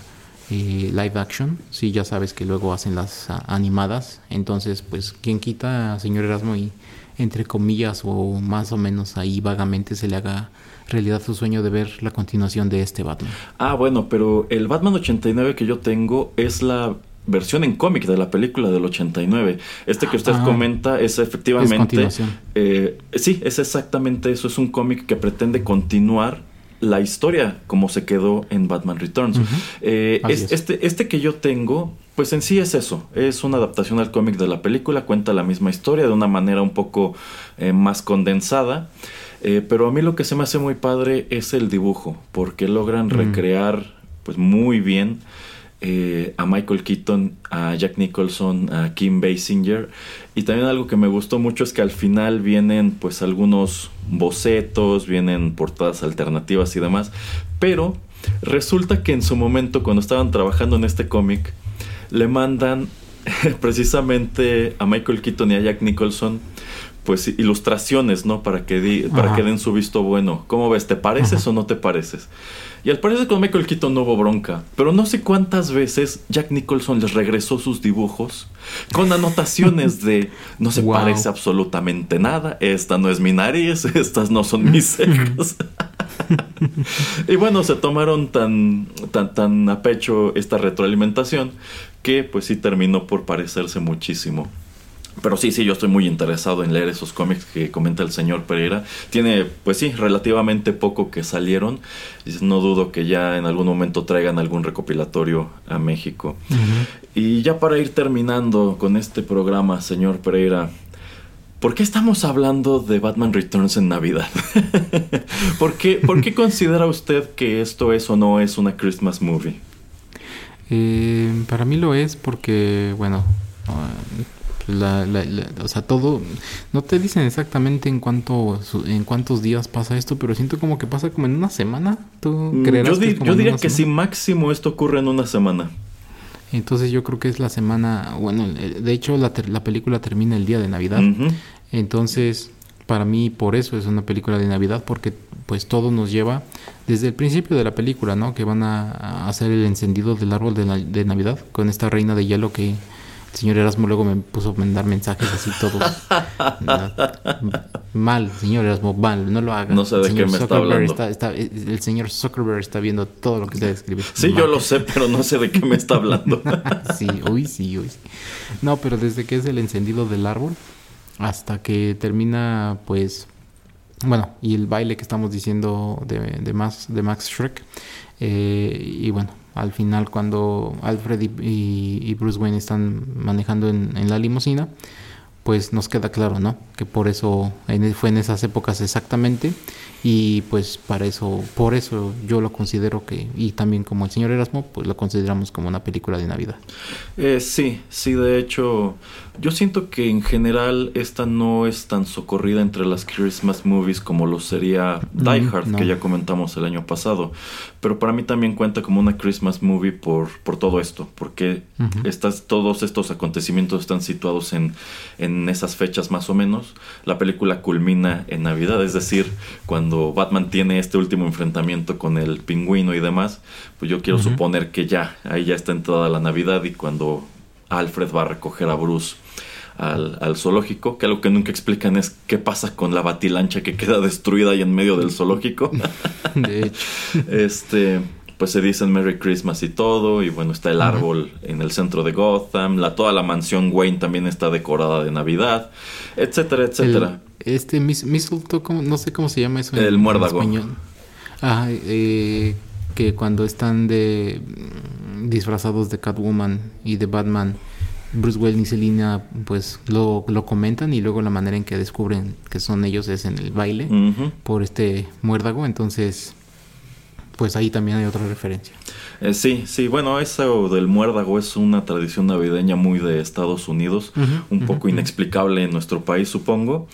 B: eh, live action, si ya sabes que luego hacen las animadas, entonces pues quien quita, señor Erasmo, y entre comillas o más o menos ahí vagamente se le haga realidad su sueño de ver la continuación de este Batman.
A: Ah, bueno, pero el Batman 89 que yo tengo es la versión en cómic de la película del 89. Este que usted ah, comenta es efectivamente... Es eh, sí, es exactamente eso. Es un cómic que pretende continuar la historia como se quedó en Batman Returns. Eh, este, este que yo tengo, pues en sí es eso, es una adaptación al cómic de la película, cuenta la misma historia de una manera un poco eh, más condensada. Eh, pero a mí lo que se me hace muy padre es el dibujo, porque logran mm. recrear pues muy bien a Michael Keaton, a Jack Nicholson, a Kim Basinger. Y también algo que me gustó mucho es que al final vienen pues algunos bocetos, vienen portadas alternativas y demás. Pero resulta que en su momento cuando estaban trabajando en este cómic, le mandan <laughs> precisamente a Michael Keaton y a Jack Nicholson pues ilustraciones, ¿no? Para que, para que den su visto bueno. ¿Cómo ves? ¿Te pareces o no te pareces? Y al parecer con Michael Keaton no hubo bronca. Pero no sé cuántas veces Jack Nicholson les regresó sus dibujos con anotaciones de no se <laughs> parece absolutamente nada. Esta no es mi nariz, <laughs> estas no son mis <laughs> cejas. y bueno, se tomaron tan, tan, tan a pecho esta retroalimentación que pues sí terminó por parecerse muchísimo. Pero sí, sí, yo estoy muy interesado en leer esos cómics que comenta el señor Pereira. Tiene, pues sí, relativamente poco que salieron. No dudo que ya en algún momento traigan algún recopilatorio a México. Y ya para ir terminando con este programa, señor Pereira, ¿por qué estamos hablando de Batman Returns en Navidad? <laughs> ¿Por, qué, ¿Por qué <laughs> considera usted que esto es o no es una Christmas movie?
B: Eh, para mí lo es porque, bueno La, la, o sea, todo, no te dicen exactamente en cuánto, en cuántos días pasa esto, pero siento como que pasa como en una semana. ¿Tú
A: mm, creerás yo, yo diría que si máximo esto ocurre en una semana.
B: Entonces yo creo que es la semana, bueno, de hecho la, la película termina el día de Navidad. Entonces, para mí por eso es una película de Navidad, porque pues todo nos lleva desde el principio de la película, ¿no? Que van a, hacer el encendido del árbol de, de Navidad con esta reina de hielo que señor Erasmo luego me puso a mandar mensajes así todos. <laughs> mal, señor Erasmo, mal, no lo haga.
A: No sé de qué me está hablando.
B: el señor Zuckerberg está viendo todo lo que usted escribe.
A: Sí, yo lo sé, pero no sé de qué me está hablando. <laughs>
B: sí, uy, sí, uy. No, pero desde que es el encendido del árbol hasta que termina, pues, bueno, y el baile que estamos diciendo de, de Max, de Max Shrek. Eh, y bueno, al final cuando Alfred y, Bruce Wayne están manejando en, la limusina, pues nos queda claro, ¿no? Que por eso en, fue en esas épocas exactamente y pues para eso, por eso yo lo considero que, y también como el señor Erasmo, pues lo consideramos como una película de Navidad.
A: Eh, sí, sí, de hecho, yo siento que en general esta no es tan socorrida entre las Christmas movies como lo sería Die Hard, que ya comentamos el año pasado. Pero para mí también cuenta como una Christmas movie por, por todo esto, porque estas, todos estos acontecimientos están situados en, en esas fechas más o menos. La película culmina en Navidad, es decir, cuando Batman tiene este último enfrentamiento con el pingüino y demás, pues yo quiero suponer que ya, ahí ya está entrada la Navidad y cuando Alfred va a recoger a Bruce al, al, zoológico, que algo que nunca explican es qué pasa con la batilancha que queda destruida ahí en medio del zoológico. <laughs> De hecho. <laughs> este, pues se dicen Merry Christmas y todo, y bueno, está el árbol en el centro de Gotham, la, toda la mansión Wayne también está decorada de Navidad, etcétera, etcétera.
B: este mistletoe, no sé cómo se llama eso
A: el muérdago.
B: Ah, eh, que cuando están de disfrazados de Catwoman y de Batman, Bruce Wayne y Selina pues lo, lo, comentan y luego la manera en que descubren que son ellos es en el baile por este muérdago, entonces pues ahí también hay otra referencia.
A: Eh, sí, sí, bueno, eso del muérdago es una tradición navideña muy de Estados Unidos, un poco inexplicable en nuestro país supongo,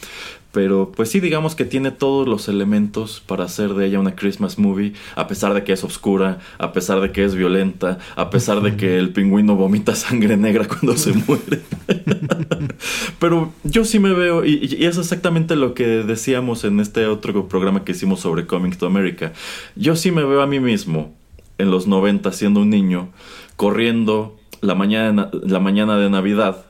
A: pero pues sí, digamos que tiene todos los elementos para hacer de ella una Christmas movie, a pesar de que es oscura, a pesar de que es violenta, a pesar de que el pingüino vomita <laughs> sangre negra cuando se muere. <laughs> Pero yo sí me veo, y, es exactamente lo que decíamos en este otro programa que hicimos sobre Coming to America. Yo sí me veo a mí mismo en los 90 siendo un niño, corriendo la mañana, la mañana de Navidad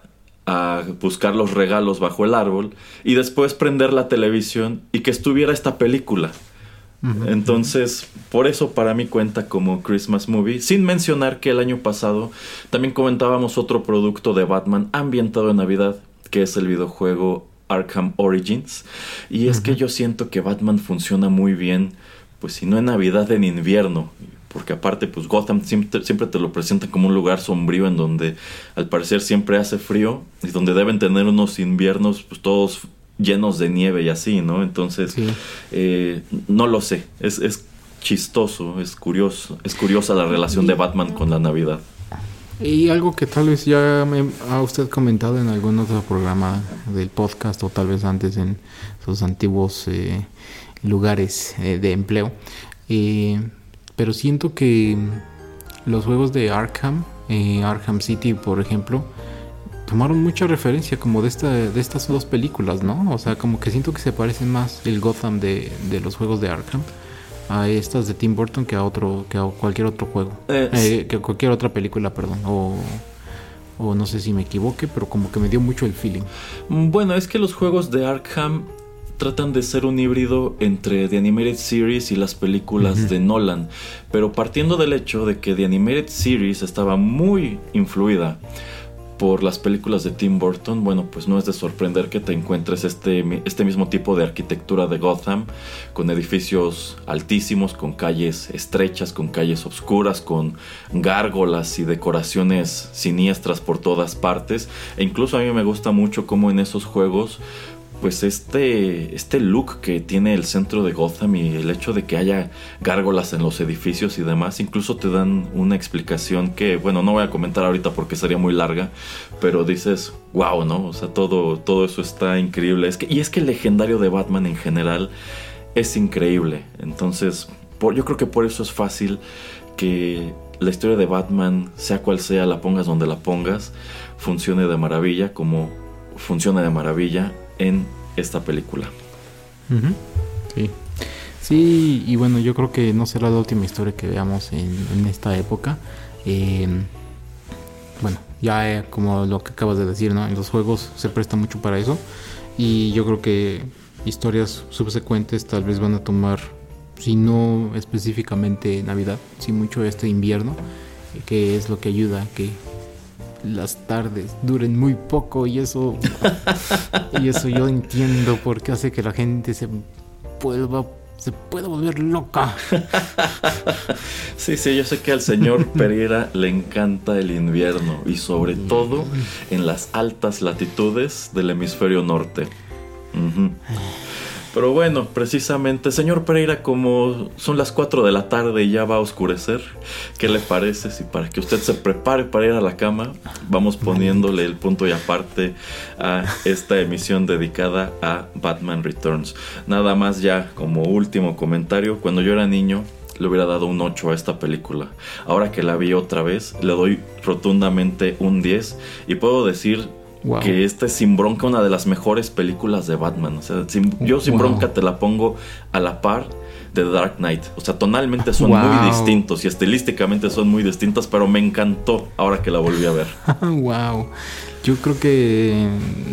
A: a buscar los regalos bajo el árbol y después prender la televisión y que estuviera esta película. Entonces, por eso para mí cuenta como Christmas Movie, sin mencionar que el año pasado también comentábamos otro producto de Batman ambientado en Navidad, que es el videojuego Arkham Origins. Y es que yo siento que Batman funciona muy bien, pues si no en Navidad, en invierno porque aparte pues Gotham siempre, siempre, te lo presentan como un lugar sombrío en donde al parecer siempre hace frío y donde deben tener unos inviernos pues todos llenos de nieve y así, ¿no? Entonces, eh, no lo sé, es, es chistoso, es curioso, es curiosa la relación de Batman con la Navidad.
B: Y algo que tal vez ya me ha usted comentado en algún otro programa del podcast o tal vez antes en sus antiguos eh, lugares eh, de empleo. Pero siento que los juegos de Arkham, eh, Arkham City por ejemplo, tomaron mucha referencia como de, esta, de estas dos películas, ¿no? O sea, como que siento que se parecen más el Gotham de, de los juegos de Arkham a estas de Tim Burton que a otro que a cualquier otro juego. Eh, eh, que a cualquier otra película perdón. O, o no sé si me equivoque pero como que me dio mucho el feeling.
A: Bueno es que los juegos de Arkham tratan de ser un híbrido entre The Animated Series y las películas de Nolan, pero partiendo del hecho de que The Animated Series estaba muy influida por las películas de Tim Burton, bueno, pues no es de sorprender que te encuentres este, este mismo tipo de arquitectura de Gotham, con edificios altísimos, con calles estrechas, con calles oscuras, con gárgolas y decoraciones siniestras por todas partes. E incluso a mí me gusta mucho cómo en esos juegos pues este, este look que tiene el centro de Gotham y el hecho de que haya gárgolas en los edificios y demás, incluso te dan una explicación que, bueno, no voy a comentar ahorita porque sería muy larga, pero dices, wow, ¿no? O sea, todo, todo eso está increíble. Es que, y es que el legendario de Batman en general es increíble. Entonces, yo creo que por eso es fácil que la historia de Batman, sea cual sea, la pongas donde la pongas, funcione de maravilla como funciona de maravilla en esta película.
B: Sí. Sí, y bueno, yo creo que no será la última historia que veamos en, esta época. Em, bueno, ya eh, como lo que acabas de decir, ¿no? En los juegos se presta mucho para eso. Y yo creo que historias subsecuentes tal vez van a tomar, si no específicamente Navidad, si mucho este invierno, que es lo que ayuda a que las tardes duren muy poco y eso y eso yo entiendo porque hace que la gente se vuelva se pueda volver loca.
A: Sí, sí, yo sé que al señor Pereira le encanta el invierno y sobre todo en las altas latitudes del hemisferio norte. Pero bueno, precisamente, señor Pereira, como son las 4 de la tarde y ya va a oscurecer, ¿qué le parece si para que usted se prepare para ir a la cama, vamos poniéndole el punto y aparte a esta emisión dedicada a Batman Returns? Nada más ya como último comentario, cuando yo era niño, le hubiera dado un 8 a esta película. Ahora que la vi otra vez, le doy rotundamente un 10 y puedo decir que esta es sin bronca una de las mejores películas de Batman. O sea, yo sin bronca te la pongo a la par de Dark Knight. O sea, tonalmente son muy distintos y estilísticamente son muy distintas, pero me encantó ahora que la volví a ver. <laughs>
B: wow. Yo creo que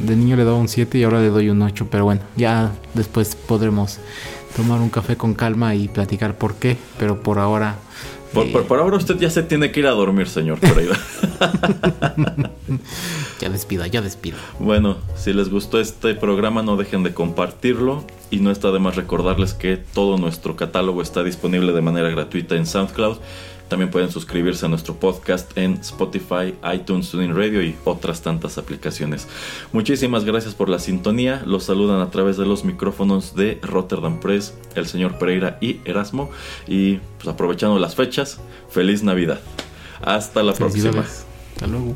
B: de niño le daba un 7 y ahora le doy un 8, pero bueno, ya después podremos tomar un café con calma y platicar por qué, pero por ahora
A: por, ahora usted ya se tiene que ir a dormir, señor Pereira. <laughs>
B: ya despida, ya despida.
A: Bueno, si les gustó este programa, no dejen de compartirlo. Y no está de más recordarles que todo nuestro catálogo está disponible de manera gratuita en SoundCloud también pueden suscribirse a nuestro podcast en Spotify, iTunes, TuneIn Radio y otras tantas aplicaciones. Muchísimas gracias por la sintonía. Los saludan a través de los micrófonos de Rotterdam Press, el señor Pereira y Erasmo. Y pues aprovechando las fechas, feliz Navidad. Hasta la próxima.
B: Hasta luego.